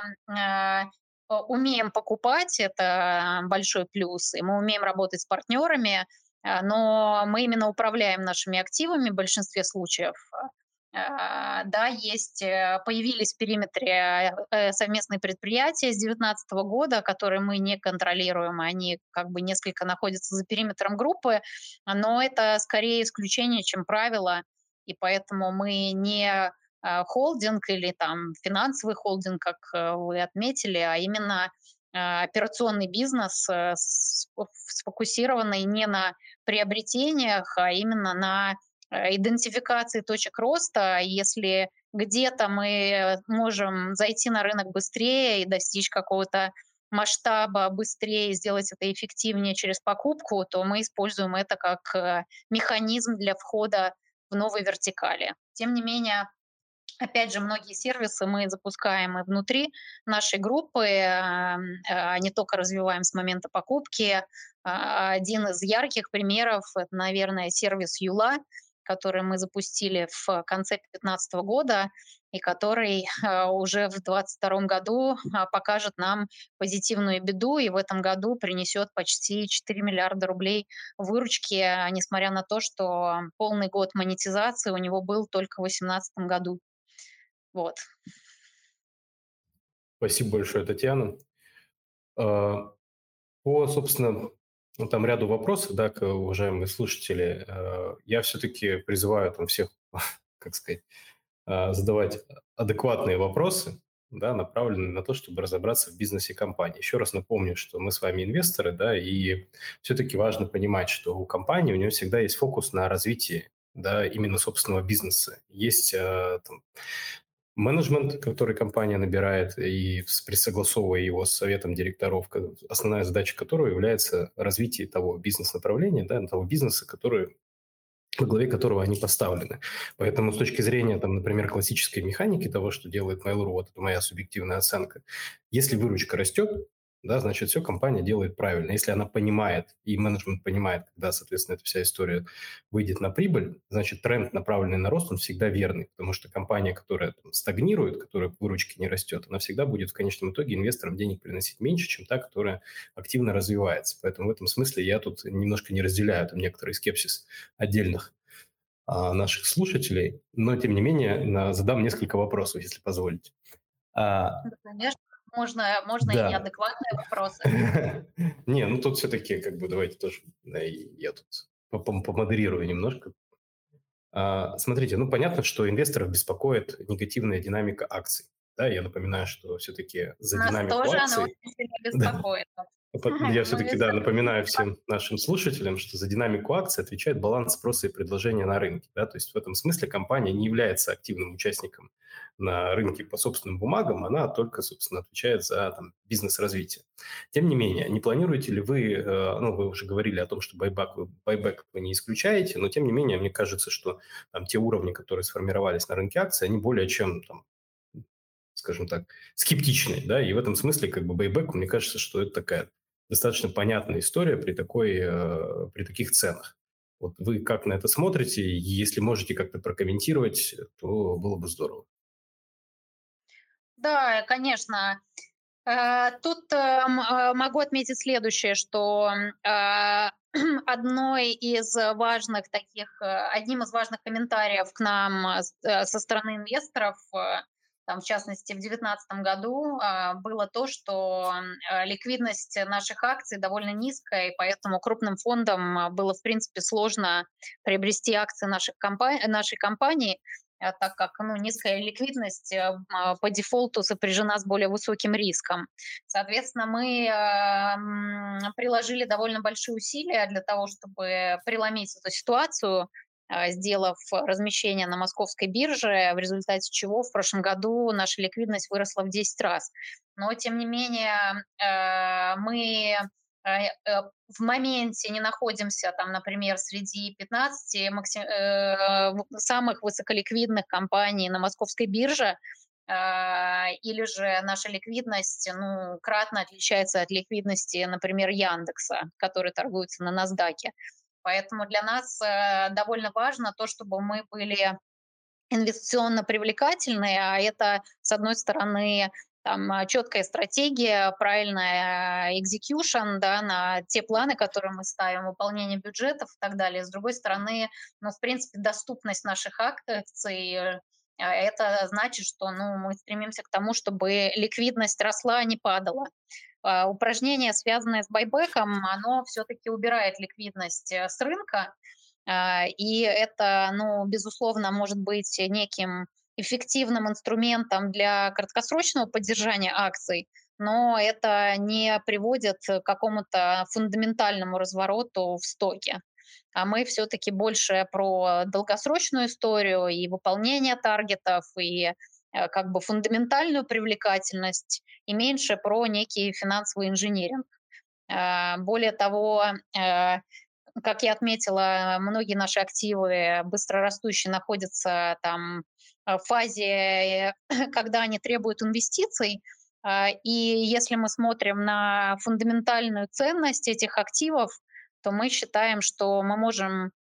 умеем покупать, это большой плюс, и мы умеем работать с партнерами, а, но мы именно управляем нашими активами в большинстве случаев. А, да, есть, э, появились в периметре э, совместные предприятия с 2019 года, которые мы не контролируем, они как бы несколько находятся за периметром группы, но это скорее исключение, чем правило, и поэтому мы не холдинг или там финансовый холдинг, как э, вы отметили, а именно а, операционный бизнес, э, сфокусированный не на приобретениях, а именно на э, идентификации точек роста. Если где-то мы можем зайти на рынок быстрее и достичь какого-то масштаба быстрее, сделать это эффективнее через покупку, то мы используем это как механизм для входа в новые вертикали. Тем не менее, Опять же, многие сервисы мы запускаем и внутри нашей группы, а, а, не только развиваем с момента покупки. А, один из ярких примеров – это, наверное, сервис Юла, который мы запустили в конце 2015 года и который уже в 2022 году покажет нам позитивную беду и в этом году принесет почти 4 миллиарда рублей выручки, несмотря на то, что полный год монетизации у него был только в 2018 году. Вот. Спасибо большое, Татьяна. А, по, собственно, ну, там ряду вопросов, да, к уважаемые слушатели, а, я все-таки призываю там всех, как сказать, а, задавать адекватные вопросы, да, направленные на то, чтобы разобраться в бизнесе компании. Еще раз напомню, что мы с вами инвесторы, да, и все-таки важно понимать, что у компании у нее всегда есть фокус на развитии да, именно собственного бизнеса. Есть там, менеджмент, который компания набирает и согласовывая его с советом директоров, основная задача которого является развитие того бизнес-направления, да, того бизнеса, который во главе которого они поставлены. Поэтому с точки зрения, там, например, классической механики того, что делает Mail.ru, вот это моя субъективная оценка, если выручка растет, да, значит, все компания делает правильно. Если она понимает, и менеджмент понимает, когда, соответственно, эта вся история выйдет на прибыль, значит, тренд, направленный на рост, он всегда верный, потому что компания, которая там, стагнирует, которая выручки не растет, она всегда будет в конечном итоге инвесторам денег приносить меньше, чем та, которая активно развивается. Поэтому в этом смысле я тут немножко не разделяю там некоторый скепсис отдельных а, наших слушателей, но, тем не менее, на, задам несколько вопросов, если позволите. А, конечно. Можно, можно да. и неадекватные вопросы. Не, ну тут все-таки, как бы, давайте тоже, да, я тут помодерирую немножко. А, смотрите, ну понятно, что инвесторов беспокоит негативная динамика акций. Да, я напоминаю, что все-таки за Нас динамику тоже акций... она очень сильно беспокоит. Я все-таки да, напоминаю всем нашим слушателям, что за динамику акций отвечает баланс спроса и предложения на рынке. Да? То есть в этом смысле компания не является активным участником на рынке по собственным бумагам, она только, собственно, отвечает за там, бизнес-развитие. Тем не менее, не планируете ли вы, э, ну, вы уже говорили о том, что байбак байбек вы не исключаете, но тем не менее, мне кажется, что там, те уровни, которые сформировались на рынке акций, они более чем там, скажем так, скептичные, да, и в этом смысле как бы бейбек, мне кажется, что это такая достаточно понятная история при, такой, э, при таких ценах. Вот вы как на это смотрите? Если можете как-то прокомментировать, то было бы здорово. Да, конечно. Э, тут э, могу отметить следующее, что одной из важных таких, одним из важных комментариев к нам со стороны инвесторов там, в частности, в 2019 году а, было то, что а, ликвидность наших акций довольно низкая, и поэтому крупным фондам а, было, в принципе, сложно приобрести акции наших компа- нашей компании, так как ну, низкая ликвидность по дефолту сопряжена с более высоким риском. Соответственно, мы приложили довольно большие усилия для того, чтобы преломить эту ситуацию, сделав размещение на московской бирже, в результате чего в прошлом году наша ликвидность выросла в 10 раз. Но, тем не менее, а, мы а, э, в моменте не находимся, там, например, среди 15 максим... Э, самых высоколиквидных компаний на московской бирже, или же наша ликвидность ну, кратно отличается от ликвидности, например, Яндекса, который торгуется на NASDAQ. Поэтому для нас э, довольно важно то, чтобы мы были инвестиционно привлекательные, а это, с одной стороны, там, четкая стратегия, правильная execution да, на те планы, которые мы ставим, выполнение бюджетов и так далее. С другой стороны, ну, в принципе, доступность наших акций э, это значит, что ну, мы стремимся к тому, чтобы ликвидность росла, а не падала. А, упражнение, связанное с байбеком, оно все-таки убирает ликвидность э, с рынка, а, и это, ну, безусловно, может быть неким эффективным инструментом для краткосрочного поддержания акций, но это не приводит к какому-то фундаментальному развороту в стоке. А мы все-таки больше про долгосрочную историю и выполнение таргетов, и как бы фундаментальную привлекательность и меньше про некий финансовый инженеринг. Э, более того, э, как я отметила, многие наши активы быстрорастущие находятся там в фазе, когда они требуют инвестиций, и если мы смотрим на фундаментальную ценность этих активов, то мы считаем, что мы можем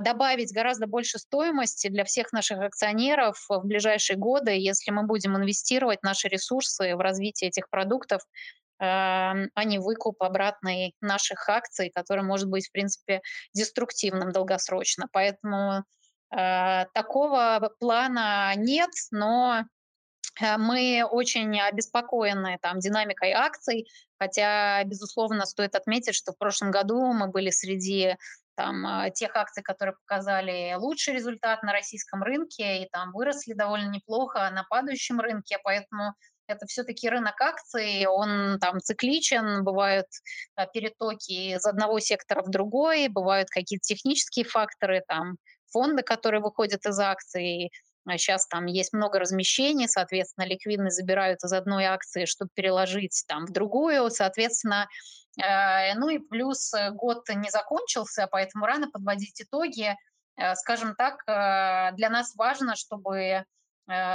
добавить гораздо больше стоимости для всех наших акционеров в ближайшие годы, если мы будем инвестировать наши ресурсы в развитие этих продуктов, а не выкуп обратной наших акций, который может быть, в принципе, деструктивным долгосрочно. Поэтому э, такого плана нет, но мы очень обеспокоены там, динамикой акций, хотя, безусловно, стоит отметить, что в прошлом году мы были среди там, а, тех акций, которые показали лучший результат на российском рынке и там выросли довольно неплохо на падающем рынке, поэтому это все-таки рынок акций, он там цикличен, бывают а, перетоки из одного сектора в другой, бывают какие-то технические факторы, там фонды, которые выходят из акций, Сейчас а там есть много размещений, соответственно, ликвидность забирают из одной акции, чтобы переложить там в другую. Соответственно, ну и плюс э, год не закончился, поэтому рано подводить итоги. Э, скажем так, для нас важно, чтобы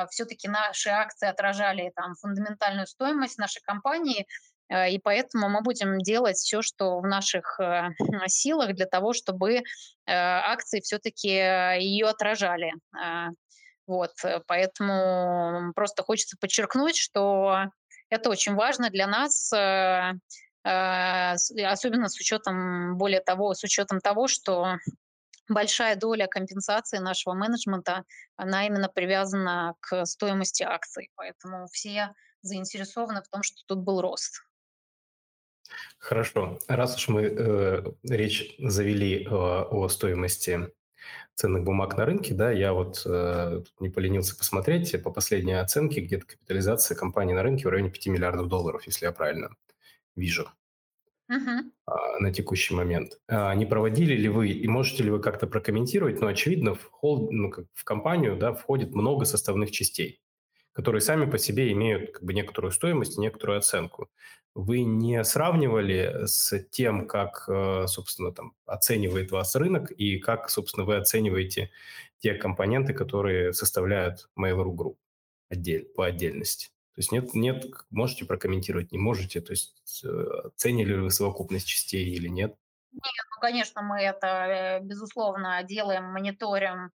все-таки наши акции отражали там, фундаментальную стоимость нашей компании, и поэтому мы будем делать все, что в наших силах для того, чтобы акции все-таки ее отражали. Вот, поэтому просто хочется подчеркнуть, что это очень важно для нас особенно с учетом, более того, с учетом того, что большая доля компенсации нашего менеджмента, она именно привязана к стоимости акций. Поэтому все заинтересованы в том, что тут был рост. Хорошо. Раз уж мы э, речь завели э, о стоимости ценных бумаг на рынке, да, я вот э, не поленился посмотреть, по последней оценке где-то капитализация компании на рынке в районе 5 миллиардов долларов, если я правильно вижу uh-huh. на текущий момент. А не проводили ли вы, и можете ли вы как-то прокомментировать, ну, очевидно, в, холд, ну, как в компанию да, входит много составных частей которые сами по себе имеют как бы некоторую стоимость и некоторую оценку. Вы не сравнивали с тем, как, э, собственно, там оценивает вас рынок и как, собственно, вы оцениваете те компоненты, которые составляют Mail.ru Group отдель, по отдельности? То есть нет, нет, можете прокомментировать, не можете? То есть э, оценили ли вы совокупность частей или нет? Нет, ну, конечно, мы это, э, безусловно, делаем, мониторим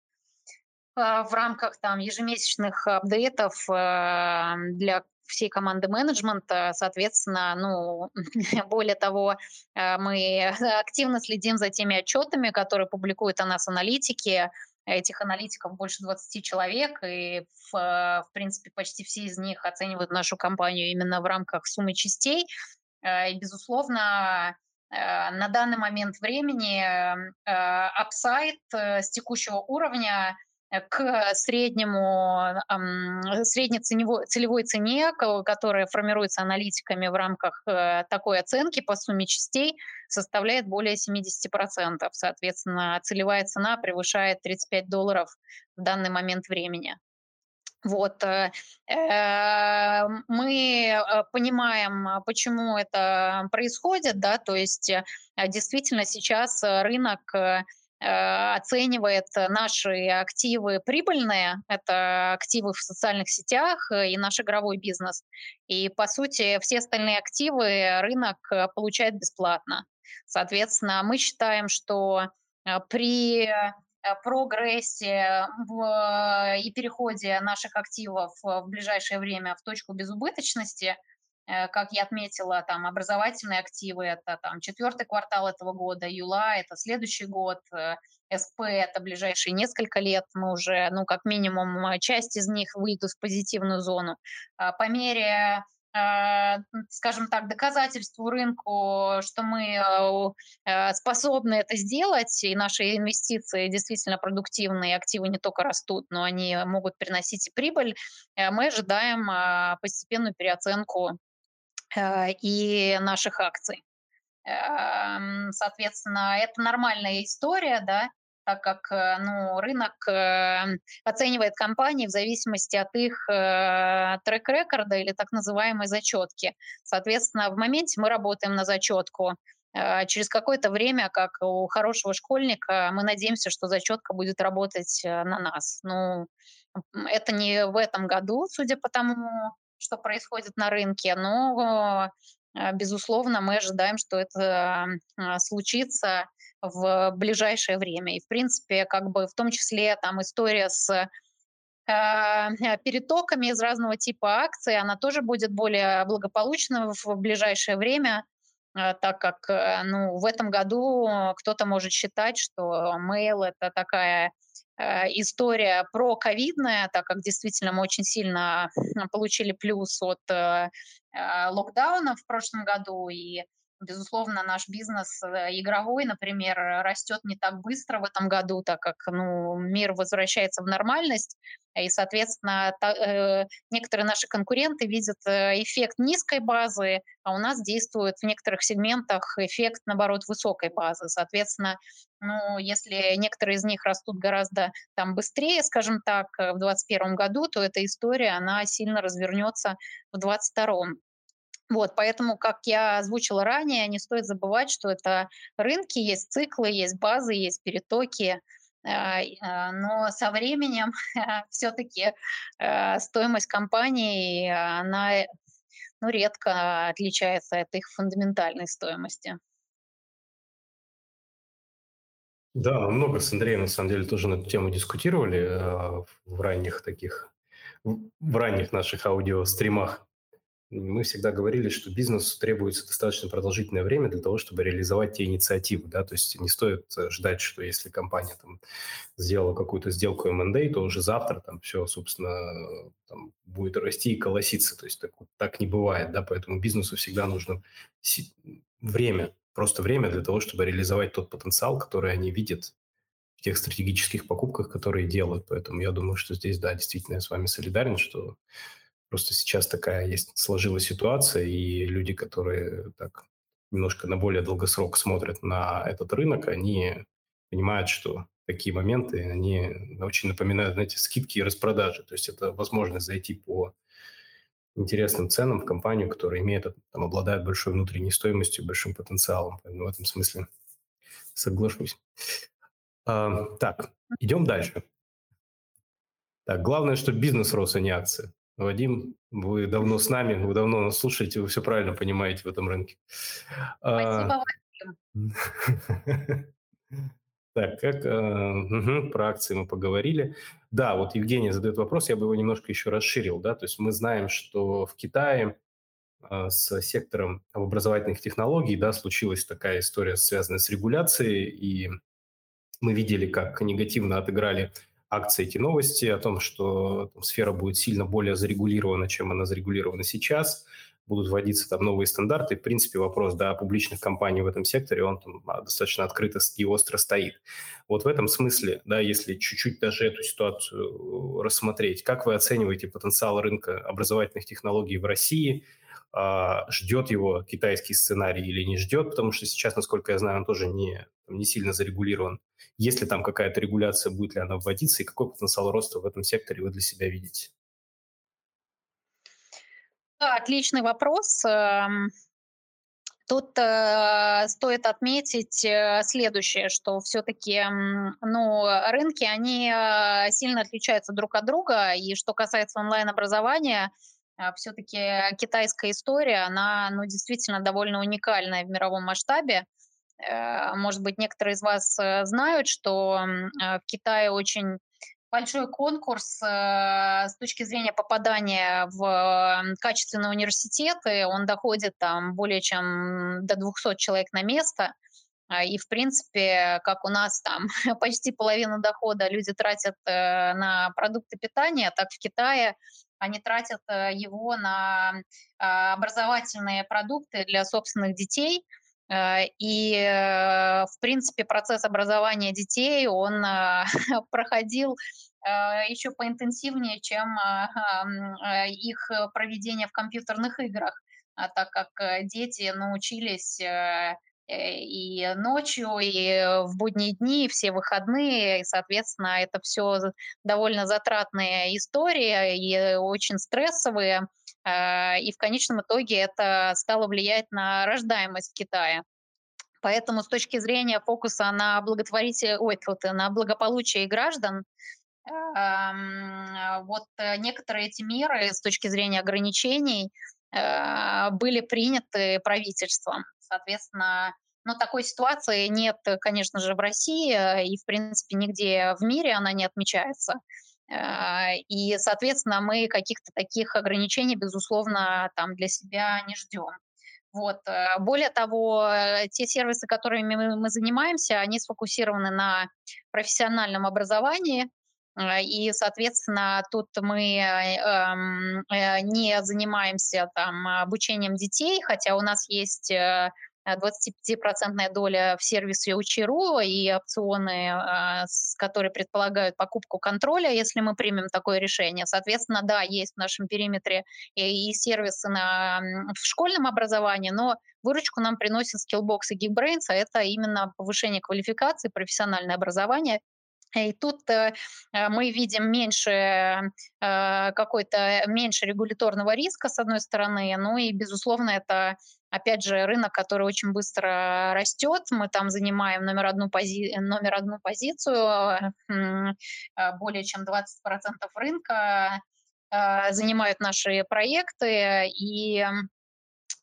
а, в рамках там ежемесячных апдейтов э, для всей команды менеджмента, соответственно, ну, более того, э, мы активно следим за теми отчетами, которые публикуют о нас аналитики, Этих аналитиков больше 20 человек, и, в, в принципе, почти все из них оценивают нашу компанию именно в рамках суммы частей. Э, и, безусловно, на данный момент времени апсайт с текущего уровня – к среднему, средней целевой, целевой цене, которая формируется аналитиками в рамках э, такой оценки по сумме частей, составляет более 70%. Соответственно, целевая цена превышает 35 долларов в данный момент времени. Вот. Э, э, мы понимаем, почему это происходит, да, то есть действительно сейчас рынок оценивает наши активы прибыльные, это активы в социальных сетях э, и наш игровой бизнес. И, по сути, все остальные активы рынок э, получает бесплатно. Соответственно, мы считаем, что при прогрессе и переходе наших активов в ближайшее время в точку безубыточности – Э, как я отметила, там образовательные активы – это там четвертый квартал этого года, ЮЛА – это следующий год, э, СП – это ближайшие несколько лет. Мы уже, ну, как минимум, э, часть из них выйдут в позитивную зону. А по мере скажем так, доказательству рынку, что мы способны это сделать, и наши инвестиции действительно продуктивные, активы не только растут, но они могут приносить и прибыль, мы ожидаем постепенную переоценку Э, и наших акций. Эм, соответственно, это нормальная история, да, так как э, ну, рынок э, оценивает компании в зависимости от их трек-рекорда или так называемой зачетки. Соответственно, в моменте мы работаем на зачетку. Через какое-то время, как у хорошего школьника, мы надеемся, что зачетка будет работать на нас. Ну, это не в этом году, судя по тому, что происходит на рынке, но, э, безусловно, мы ожидаем, что это а, случится в ближайшее время. И, в принципе, как бы в том числе там история с э, перетоками из разного типа акций, она тоже будет более благополучна в ближайшее время, э, так как ну, в этом году кто-то может считать, что Mail — это такая Э, история про ковидная, так как действительно мы очень сильно получили плюс от э, э, локдауна в прошлом году, и Безусловно, наш бизнес игровой, например, растет не так быстро в этом году, так как ну, мир возвращается в нормальность, и, соответственно, та, э, некоторые наши конкуренты видят эффект низкой базы, а у нас действует в некоторых сегментах эффект, наоборот, высокой базы. Соответственно, ну, если некоторые из них растут гораздо там быстрее, скажем так, э, в 2021 году, то эта история, она сильно развернется в 2022. Вот, поэтому, как я озвучила ранее, не стоит забывать, что это рынки, есть циклы, есть базы, есть перетоки, а, а, но со временем все-таки э, стоимость компании, она ну, редко отличается от их фундаментальной стоимости. Да, много с Андреем, на самом деле, тоже на эту тему дискутировали в ранних таких, в ранних наших аудиостримах. Мы всегда говорили, что бизнесу требуется достаточно продолжительное время для того, чтобы реализовать те инициативы. Да? То есть не стоит э, ждать, что если компания там, сделала какую-то сделку M&A, то уже завтра там все, собственно, там, будет расти и колоситься. То есть так, так не бывает. Да? Поэтому бизнесу всегда нужно время просто время для того, чтобы реализовать тот потенциал, который они видят в тех стратегических покупках, которые делают. Поэтому я думаю, что здесь, да, действительно я с вами солидарен, что просто сейчас такая есть сложилась ситуация, и люди, которые так немножко на более долгосрок смотрят на этот рынок, они понимают, что такие моменты, они очень напоминают, знаете, скидки и распродажи. То есть это возможность зайти по интересным ценам в компанию, которая имеет, там, обладает большой внутренней стоимостью, большим потенциалом. Поэтому в этом смысле соглашусь. А, так, идем дальше. Так, главное, чтобы бизнес рос, а не акции. Вадим, вы давно с нами, вы давно нас слушаете, вы все правильно понимаете в этом рынке. А, Спасибо, Вадим. Так, как угу, про акции мы поговорили. Да, вот Евгения задает вопрос, я бы его немножко еще расширил. Да? То есть мы знаем, что в Китае а, с сектором образовательных технологий да, случилась такая история, связанная с регуляцией, и мы видели, как негативно отыграли акции эти новости о том, что там, сфера будет сильно более зарегулирована, чем она зарегулирована сейчас – будут вводиться там новые стандарты. В принципе, вопрос да, публичных компаний в этом секторе, он там а, достаточно открыто и остро стоит. Вот в этом смысле, да, если чуть-чуть даже эту ситуацию рассмотреть, как вы оцениваете потенциал рынка образовательных технологий в России? А, ждет его китайский сценарий или не ждет? Потому что сейчас, насколько я знаю, он тоже не, не сильно зарегулирован. Есть ли там какая-то регуляция, будет ли она вводиться, и какой потенциал роста в этом секторе вы для себя видите? отличный вопрос. Эм, тут э, стоит отметить э, следующее, что все-таки ну, рынки, они э, сильно отличаются друг от друга, и что касается онлайн-образования, все-таки китайская история, она ну, действительно довольно уникальная в мировом масштабе. Э, может быть, некоторые из вас э, знают, что в Китае очень большой конкурс э, с точки зрения попадания в качественные университеты. Он доходит там более чем до 200 человек на место. А, и, в принципе, как у нас там почти половину дохода люди тратят э, на продукты питания, так в Китае они тратят э, его на а, образовательные продукты для собственных детей – Э, и, э, в принципе, процесс образования детей, он проходил еще поинтенсивнее, чем их проведение в компьютерных играх, а так как дети научились и ночью, и в будние дни, и все выходные, и, соответственно, это все довольно затратные истории и очень стрессовые. А, и в конечном итоге это стало влиять на рождаемость в Китае. Поэтому с точки зрения фокуса на благотворитель, ой, на благополучие граждан, вот э, некоторые эти меры с точки зрения ограничений а, были приняты правительством. Соответственно, но такой ситуации нет, конечно же, в России, э, и, в принципе, нигде в мире она не отмечается. А, и, соответственно, мы каких-то таких ограничений, безусловно, там для себя не ждем. Вот. Э, более того, э, те сервисы, которыми мы занимаемся, они сфокусированы на профессиональном образовании, э, и, соответственно, тут мы эм, не занимаемся там, обучением детей, хотя у нас есть 25% доля в сервисе Учеру и опционы, а, которые предполагают покупку контроля, если мы примем такое решение. Соответственно, да, есть в нашем периметре и сервисы на, в школьном образовании, но выручку нам приносят Skillbox и Geekbrains, а это именно повышение квалификации, профессиональное образование. И тут э, э мы видим меньше э, какой-то меньше регуляторного риска с одной стороны, ну и безусловно это опять же, рынок, который очень быстро растет. Мы там занимаем номер одну, пози... номер одну позицию, более чем 20% рынка занимают наши проекты, и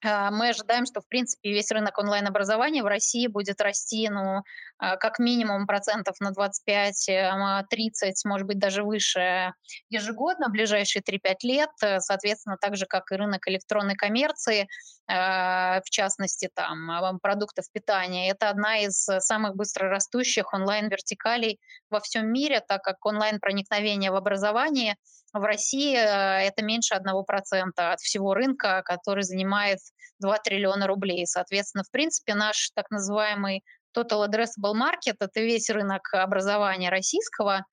мы ожидаем, что, в принципе, весь рынок онлайн-образования в России будет расти, ну, а, как минимум процентов на 25-30, э, может быть, даже выше ежегодно, в ближайшие 3-5 лет. Э, соответственно, так же, как и рынок электронной коммерции, а, в частности, там, продуктов питания. Это одна из самых быстрорастущих онлайн-вертикалей во всем мире, так как онлайн-проникновение в образование – в России э, это меньше 1% от всего рынка, который занимает 2 триллиона рублей. Соответственно, в принципе, наш так называемый Total Addressable Market — это весь рынок образования российского,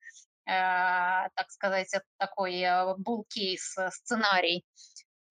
так сказать, это такой bull case сценарий.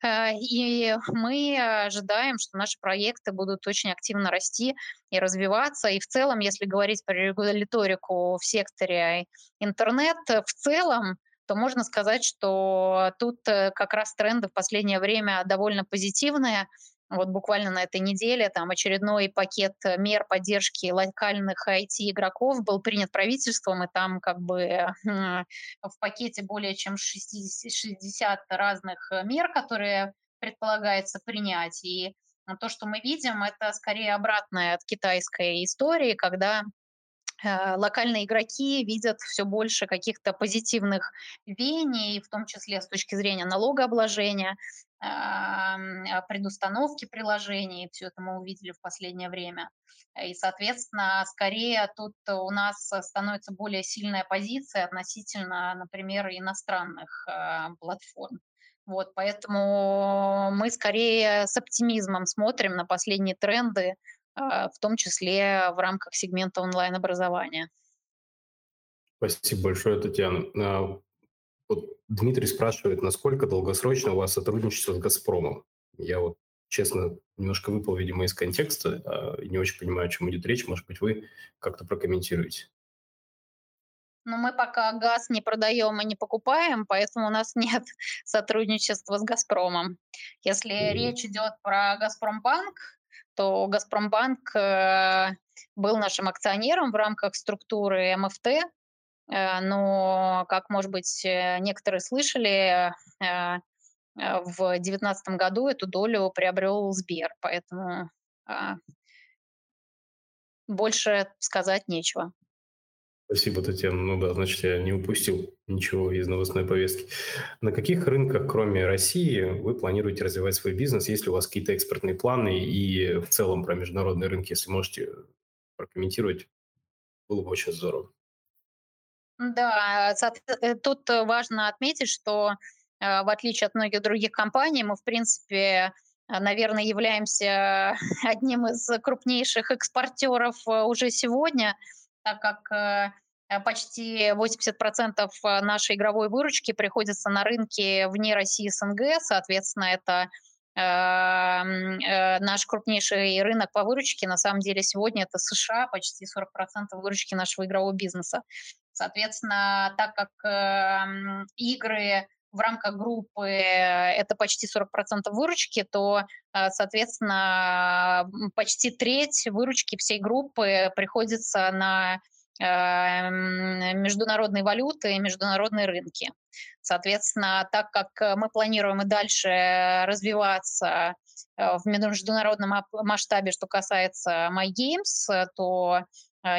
И мы ожидаем, что наши проекты будут очень активно расти и развиваться. И в целом, если говорить про регуляторику в секторе интернет, в целом то можно сказать, что тут э, как раз тренды в последнее время довольно позитивные. Вот буквально на этой неделе там очередной пакет мер поддержки локальных IT-игроков был принят правительством, и там как бы в пакете более чем 60, 60 разных мер, которые предполагается принять. И то, что мы видим, это скорее обратная от китайской истории, когда Э, локальные игроки видят все больше каких-то позитивных веяний, в том числе с точки зрения налогообложения, а, предустановки приложений. Все это мы увидели в последнее время. И, соответственно, скорее тут у нас становится более сильная позиция относительно, например, иностранных а, платформ. Вот, поэтому мы скорее с оптимизмом смотрим на последние тренды в том числе в рамках сегмента онлайн-образования. Спасибо большое, Татьяна. А, вот Дмитрий спрашивает, насколько долгосрочно у вас сотрудничество с «Газпромом»? Я вот, честно, немножко выпал, видимо, из контекста, а, не очень понимаю, о чем идет речь. Может быть, вы как-то прокомментируете? Но мы пока газ не продаем и не покупаем, поэтому у нас нет сотрудничества с «Газпромом». Если mm. речь идет про «Газпромбанк», то Газпромбанк э, был нашим акционером в рамках структуры МФТ, э, но, как, может быть, э, некоторые слышали, в 2019 году эту долю приобрел Сбер, поэтому больше сказать нечего. Спасибо, Татьяна. Ну да, значит, я не упустил ничего из новостной повестки. На каких рынках, кроме России, вы планируете развивать свой бизнес? Есть ли у вас какие-то экспортные планы и в целом про международные рынки, если можете прокомментировать, было бы очень здорово. Да, э, тут важно отметить, что э, в отличие от многих других компаний, мы, в принципе, наверное, являемся одним из крупнейших экспортеров э, уже сегодня – так как э, э, почти 80% э, нашей игровой выручки приходится на рынке вне России СНГ, соответственно, это наш крупнейший рынок по выручке, на самом деле сегодня это США, почти 40% выручки нашего игрового бизнеса. Соответственно, так как игры в рамках группы это почти 40% выручки, то, соответственно, почти треть выручки всей группы приходится на международные валюты и международные рынки. Соответственно, так как мы планируем и дальше развиваться в международном масштабе, что касается MyGames, то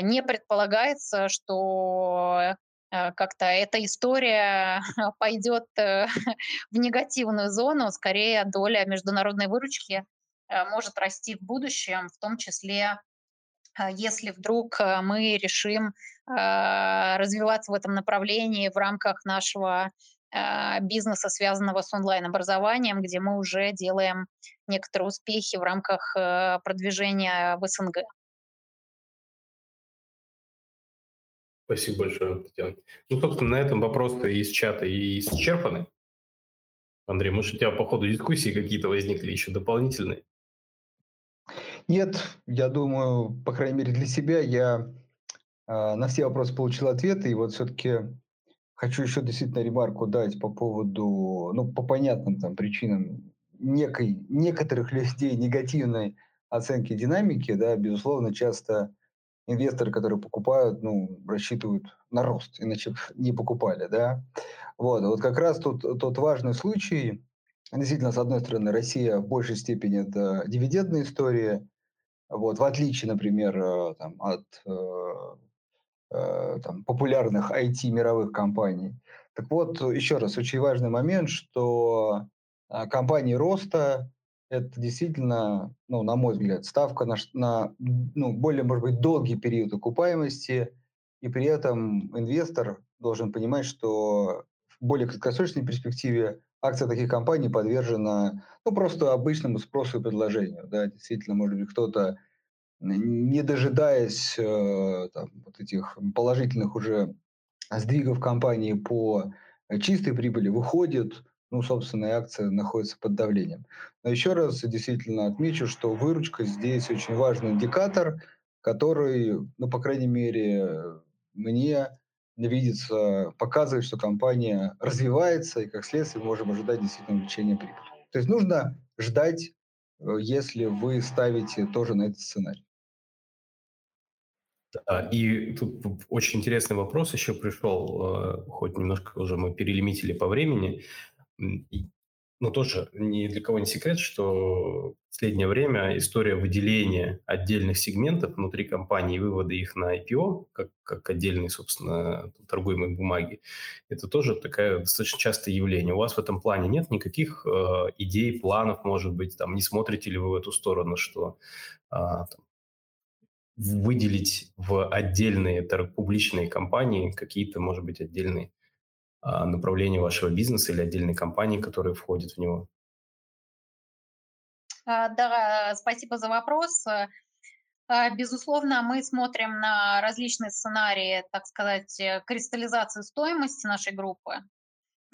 не предполагается, что Э, как-то эта история пойдет э, в негативную зону, скорее доля международной выручки э, может расти в будущем, в том числе если вдруг мы решим развиваться в этом направлении в рамках нашего бизнеса, связанного с онлайн-образованием, где мы уже делаем некоторые успехи в рамках продвижения в СНГ. Спасибо большое, Татьяна. Ну, собственно, на этом вопросы из чата и исчерпаны. Андрей, может, у тебя по ходу дискуссии какие-то возникли еще дополнительные? Нет, я думаю, по крайней мере для себя я э, на все вопросы получил ответы, и вот все-таки хочу еще действительно ремарку дать по поводу, ну, по понятным там причинам некой, некоторых людей негативной оценки динамики, да, безусловно, часто инвесторы, которые покупают, ну, рассчитывают на рост, иначе не покупали, да. Вот, вот как раз тут тот важный случай, действительно, с одной стороны, Россия в большей степени это дивидендная история, вот, в отличие, например, э, там, от э, э, там, популярных IT-мировых компаний. Так вот, еще раз, очень важный момент, что э, компании роста это действительно, ну, на мой взгляд, ставка на, на ну, более, может быть, долгий период окупаемости, и при этом инвестор должен понимать, что в более краткосрочной перспективе акция таких компаний подвержена ну, просто обычному спросу и предложению. Да? Действительно, может быть, кто-то не дожидаясь там, вот этих положительных уже сдвигов компании по чистой прибыли, выходит, ну, собственно, и акция находится под давлением. Но еще раз действительно отмечу, что выручка здесь очень важный индикатор, который, ну, по крайней мере, мне видится, показывает, что компания развивается, и как следствие можем ожидать действительно увеличения прибыли. То есть нужно ждать, э, если вы ставите тоже на этот сценарий. Да, и тут очень интересный вопрос еще пришел, э, хоть немножко уже мы перелимитили по времени ну, тоже ни для кого не секрет, что в последнее время история выделения отдельных сегментов внутри компании и вывода их на IPO, как, как отдельные, собственно, торгуемые бумаги, это тоже такое достаточно частое явление. У вас в этом плане нет никаких э, идей, планов, может быть, там, не смотрите ли вы в эту сторону, что э, там, выделить в отдельные публичные компании какие-то, может быть, отдельные направление вашего бизнеса или отдельной компании, которая входит в него? А, да, спасибо за вопрос. А, безусловно, мы смотрим на различные сценарии, так сказать, э, кристаллизации стоимости нашей группы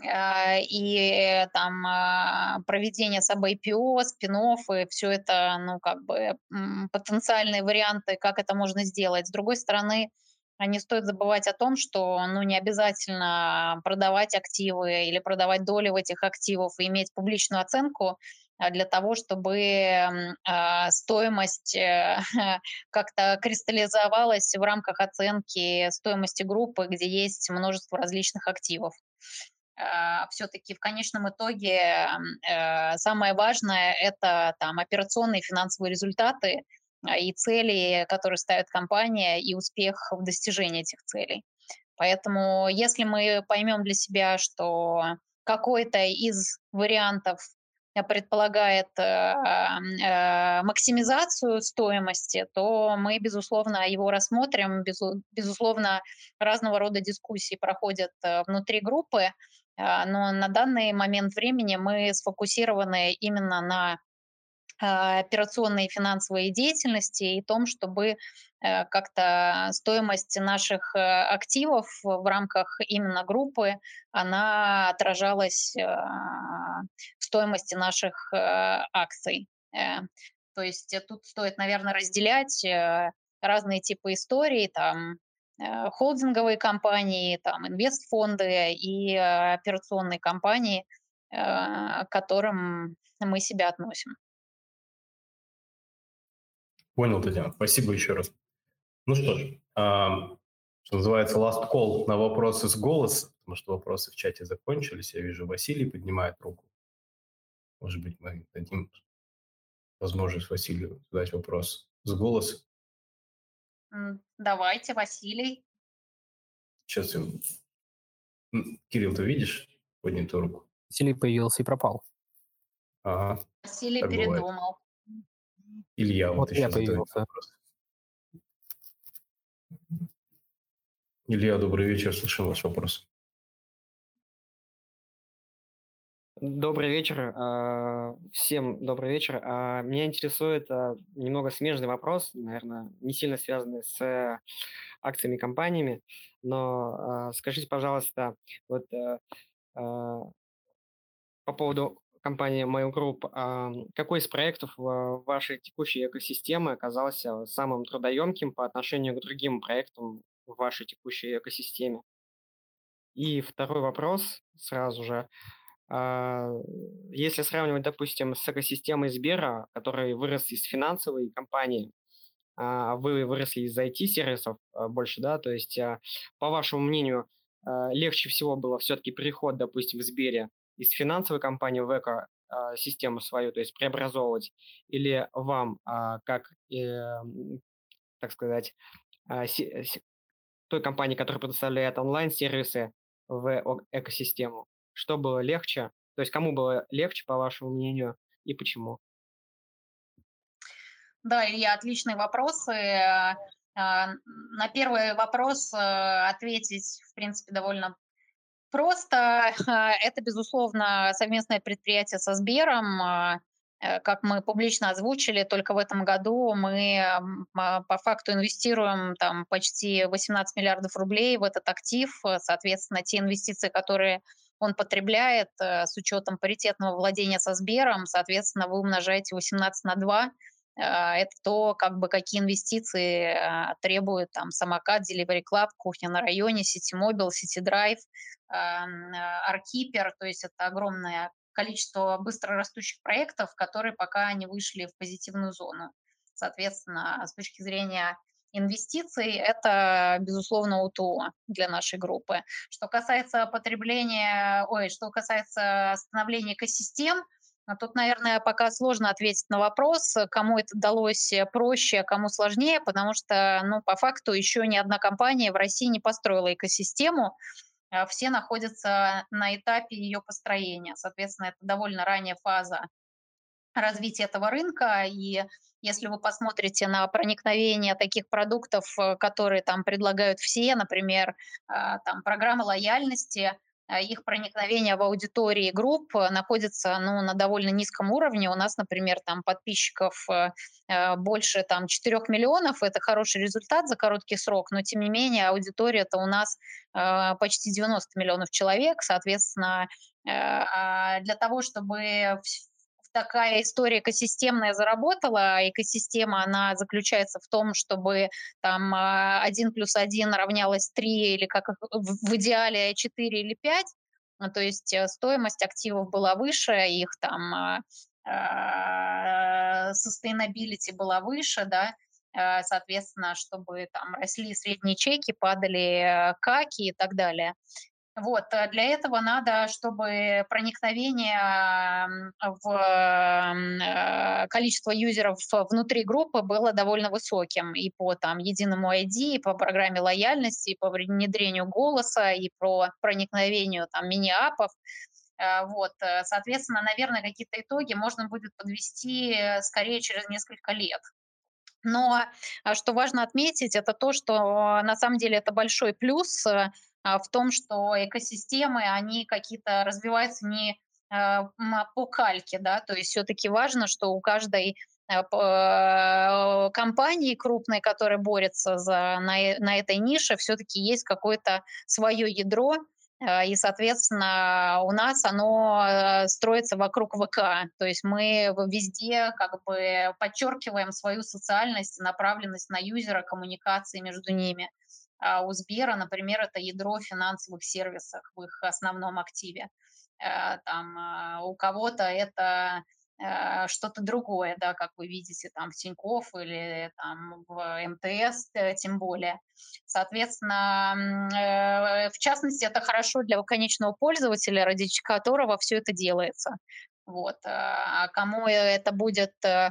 и там проведение саб-IPO, спин и все это, ну, как бы потенциальные варианты, как это можно сделать. С другой стороны, а не стоит забывать о том, что ну, не обязательно продавать активы или продавать доли в этих активах и иметь публичную оценку а, для того, чтобы э, стоимость э, как-то кристаллизовалась в рамках оценки стоимости группы, где есть множество различных активов. Э, Все-таки в конечном итоге э, самое важное – это там, операционные финансовые результаты, а, и цели, которые ставит компания, и успех в достижении этих целей. Поэтому если мы поймем для себя, что какой-то из вариантов э, предполагает э, э, максимизацию стоимости, то мы, безусловно, его рассмотрим. Безусловно, разного рода дискуссии проходят э, внутри группы, э, но на данный момент времени мы сфокусированы именно на а, операционной и финансовой деятельности и том, чтобы э, как-то стоимость наших э, активов в рамках именно группы, она отражалась а, в стоимости наших э, акций. То есть тут стоит, наверное, разделять разные типы историй, там холдинговые компании, там инвестфонды и операционные компании, к которым мы себя относим. Понял, Татьяна. Спасибо еще раз. Ну что ж, а, что называется, last call на вопросы с голоса, потому что вопросы в чате закончились. Я вижу, Василий поднимает руку. Может быть, мы дадим возможность Василию задать вопрос с голоса. Давайте, Василий. Сейчас я... Кирилл, ты видишь поднятую руку? Василий появился и пропал. Ага. Василий передумал. Бывает. Илья, вот, вот я появился. Илья, добрый вечер, слышим ваш вопрос. Добрый вечер. А, всем добрый вечер. А, меня интересует а, немного смежный вопрос, наверное, не сильно связанный с акциями компаниями, но скажите, пожалуйста, вот по поводу компания Mail Group, а, какой из проектов вашей текущей экосистемы оказался самым трудоемким по отношению к другим проектам в вашей текущей экосистеме? И второй вопрос сразу же. А, если сравнивать, допустим, с экосистемой Сбера, который вырос из финансовой компании, а вы выросли из IT-сервисов больше, да, то есть, по вашему мнению, легче всего было все-таки переход, допустим, в Сбере из финансовой компании в эко-систему свою, то есть преобразовывать, или вам, а, как, э, так сказать, а, той компании, которая предоставляет онлайн-сервисы в экосистему, что было легче, то есть кому было легче, по вашему мнению, и почему? Да, Илья, отличные вопросы. А, на первый вопрос э, ответить, в принципе, довольно Просто это, безусловно, совместное предприятие со Сбером. А, Э, как мы публично озвучили, только в этом году мы а, по факту инвестируем там почти 18 миллиардов рублей в этот актив. Соответственно, те инвестиции, которые он потребляет э, с учетом паритетного владения со Сбером, соответственно, вы умножаете 18 на 2, э, это то, как бы, какие инвестиции требует там самокат, Delivery Club, кухня на районе, City Mobile, City Drive, Arkeeper, то есть это огромное количество быстро растущих проектов, которые пока не вышли в позитивную зону. Соответственно, с точки зрения инвестиций, это, безусловно, УТО для нашей группы. Что касается потребления, ой, что касается становления экосистем, Тут, наверное, пока сложно ответить на вопрос, кому это далось проще, а кому сложнее, потому что, ну, по факту еще ни одна компания в России не построила экосистему, а, все находятся на этапе ее построения. Соответственно, это довольно ранняя фаза развития этого рынка. И если вы посмотрите на проникновение таких продуктов, э, которые там предлагают все, например, а, там программы лояльности, а, их проникновение в аудитории групп э, находится ну, на довольно низком уровне. У нас, например, там подписчиков э, э, больше там, 4 миллионов. Это хороший результат за короткий срок, но тем не менее аудитория-то у нас почти 90 миллионов человек. Соответственно, а для того, чтобы такая история экосистемная заработала. Экосистема, она заключается в том, чтобы там 1 плюс 1 равнялось 3 или как в идеале 4 или 5. Ну, то есть э, стоимость активов была выше, их там а, а, sustainability была выше, да, соответственно, чтобы там росли средние чеки, падали э, каки и так далее. Вот, э, для этого надо, чтобы проникновение в э, количество юзеров внутри группы было довольно высоким и по там, единому ID, и по программе лояльности, и по внедрению голоса, и по проникновению там, мини-апов. Э, вот, соответственно, наверное, какие-то итоги можно будет подвести скорее через несколько лет. Но что важно отметить, это то, что на самом деле это большой плюс в том, что экосистемы, они какие-то развиваются не а, по кальке, да, то есть все-таки важно, что у каждой а, компании крупной, которая борется за, на, на этой нише, все-таки есть какое-то свое ядро, и, соответственно, у нас оно строится вокруг ВК. То есть мы везде как бы подчеркиваем свою социальность, направленность на юзера, коммуникации между ними. А у Сбера, например, это ядро финансовых сервисов в их основном активе. Э, там, а, у кого-то это э, что-то другое, да, как вы видите, там в Тинькофф или там в МТС э, тем более. Соответственно, в частности, это хорошо для конечного пользователя, ради которого все это делается. Вот. А кому это будет Э,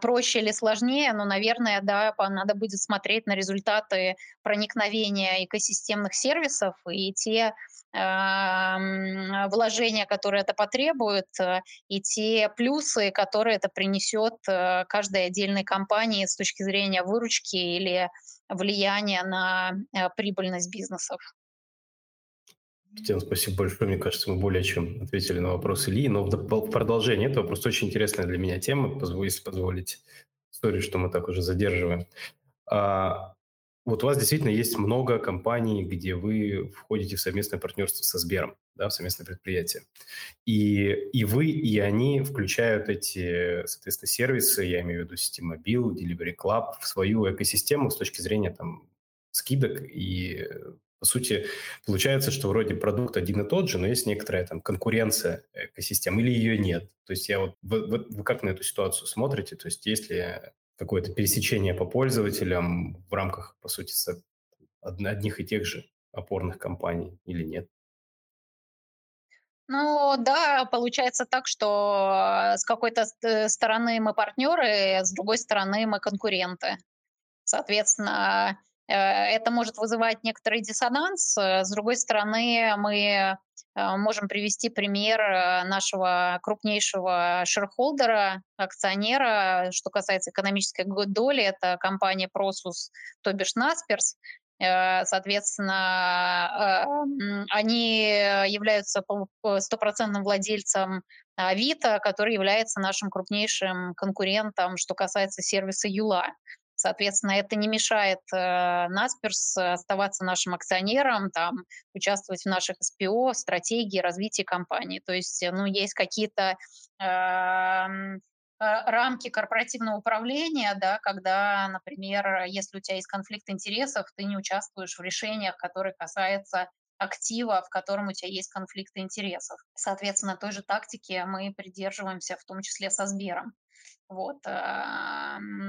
проще или сложнее, но, наверное, да, надо будет смотреть на результаты проникновения экосистемных сервисов и те э, вложения, которые это потребует, э, и те плюсы, которые это принесет э, каждой отдельной компании с точки зрения выручки или влияния на прибыльность бизнесов. Татьяна, спасибо большое. Мне кажется, мы более чем ответили на вопрос Ильи. Но в продолжение этого просто очень интересная для меня тема, если позволите. Историю, что мы так уже задерживаем. А, вот у вас действительно есть много компаний, где вы входите в совместное партнерство со Сбером, да, в совместное предприятие. И, и вы, и они включают эти, соответственно, сервисы, я имею в виду Mobile, Delivery Club, в свою экосистему с точки зрения там скидок и по сути, получается, что вроде продукт один и тот же, но есть некоторая там конкуренция экосистем или ее нет. То есть я вот, вы, вы, вы как на эту ситуацию смотрите? То есть есть ли какое-то пересечение по пользователям в рамках, по сути, одних и тех же опорных компаний или нет? Ну да, получается так, что с какой-то э, стороны мы партнеры, с другой стороны мы конкуренты. Соответственно, это может вызывать некоторый диссонанс. Э, с другой стороны, мы э, можем привести пример нашего крупнейшего шерхолдера, акционера, что касается экономической доли, это компания Prosus, то бишь Naspers. Соответственно, они являются стопроцентным владельцем Авито, который является нашим крупнейшим конкурентом, что касается сервиса Юла. Соответственно, это не мешает э, оставаться нашим акционером, там, участвовать в наших СПО, стратегии развития компании. То есть, ну, есть какие-то э, рамки корпоративного управления, да, когда, например, если у тебя есть конфликт интересов, ты не участвуешь в решениях, которые касаются актива, в котором у тебя есть конфликт интересов. Соответственно, той же тактики мы придерживаемся, в том числе со Сбером. Вот,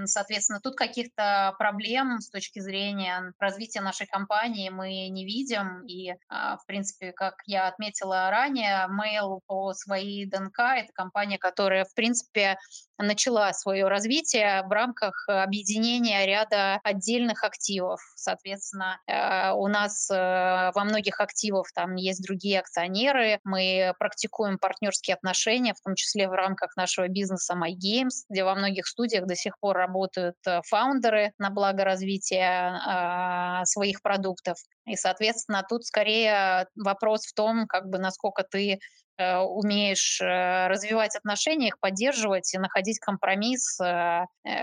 соответственно, тут каких-то проблем с точки зрения развития нашей компании мы не видим. И, а, в принципе, как я отметила ранее, Mail по своей ДНК – это компания, которая, в принципе, начала свое развитие в рамках объединения ряда отдельных активов. Соответственно, э, у нас э, во многих активах там есть другие акционеры, мы практикуем партнерские отношения, в том числе в рамках нашего бизнеса MyGames, где во многих студиях до сих пор работают э, фаундеры на благо развития а, своих продуктов. И, соответственно, тут скорее вопрос в том, как бы насколько ты Э, умеешь э, развивать отношения, их поддерживать и находить компромисс,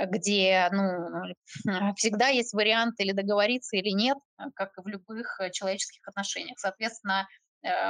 где ну, всегда есть вариант или договориться, или нет, как и в любых человеческих отношениях. Соответственно,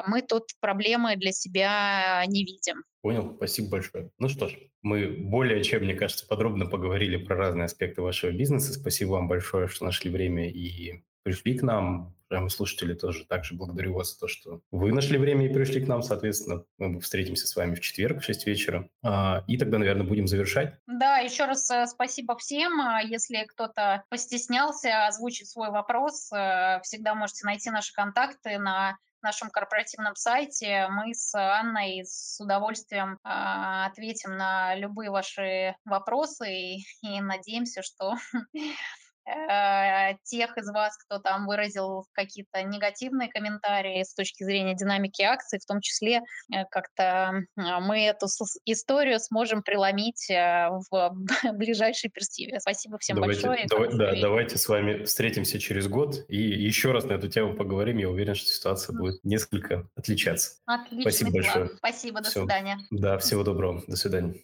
мы тут проблемы для себя не видим. Понял, спасибо большое. Ну что ж, мы более чем, мне кажется, подробно поговорили про разные аспекты вашего бизнеса. Спасибо вам большое, что нашли время и пришли к нам. Уважаемые слушатели, тоже также благодарю вас за то, что вы нашли время и пришли к нам. Соответственно, мы встретимся с вами в четверг в 6 вечера. А, и тогда, наверное, будем завершать. Да, еще раз э, спасибо всем. А, если кто-то постеснялся озвучить свой вопрос, э, всегда можете найти наши контакты на нашем корпоративном сайте. Мы с Анной с удовольствием э, ответим на любые ваши вопросы и, и надеемся, что тех из вас, кто там выразил какие-то негативные комментарии с точки зрения динамики акций, в том числе э, как-то мы эту историю сможем преломить э, в ближайшей перспективе. Спасибо всем давайте, большое. Давай, да, давайте с вами встретимся через год и еще раз на эту тему поговорим. Я уверен, что ситуация будет несколько отличаться. Отлично. Спасибо большое. Спасибо, до Все. свидания. Да, всего доброго. До свидания.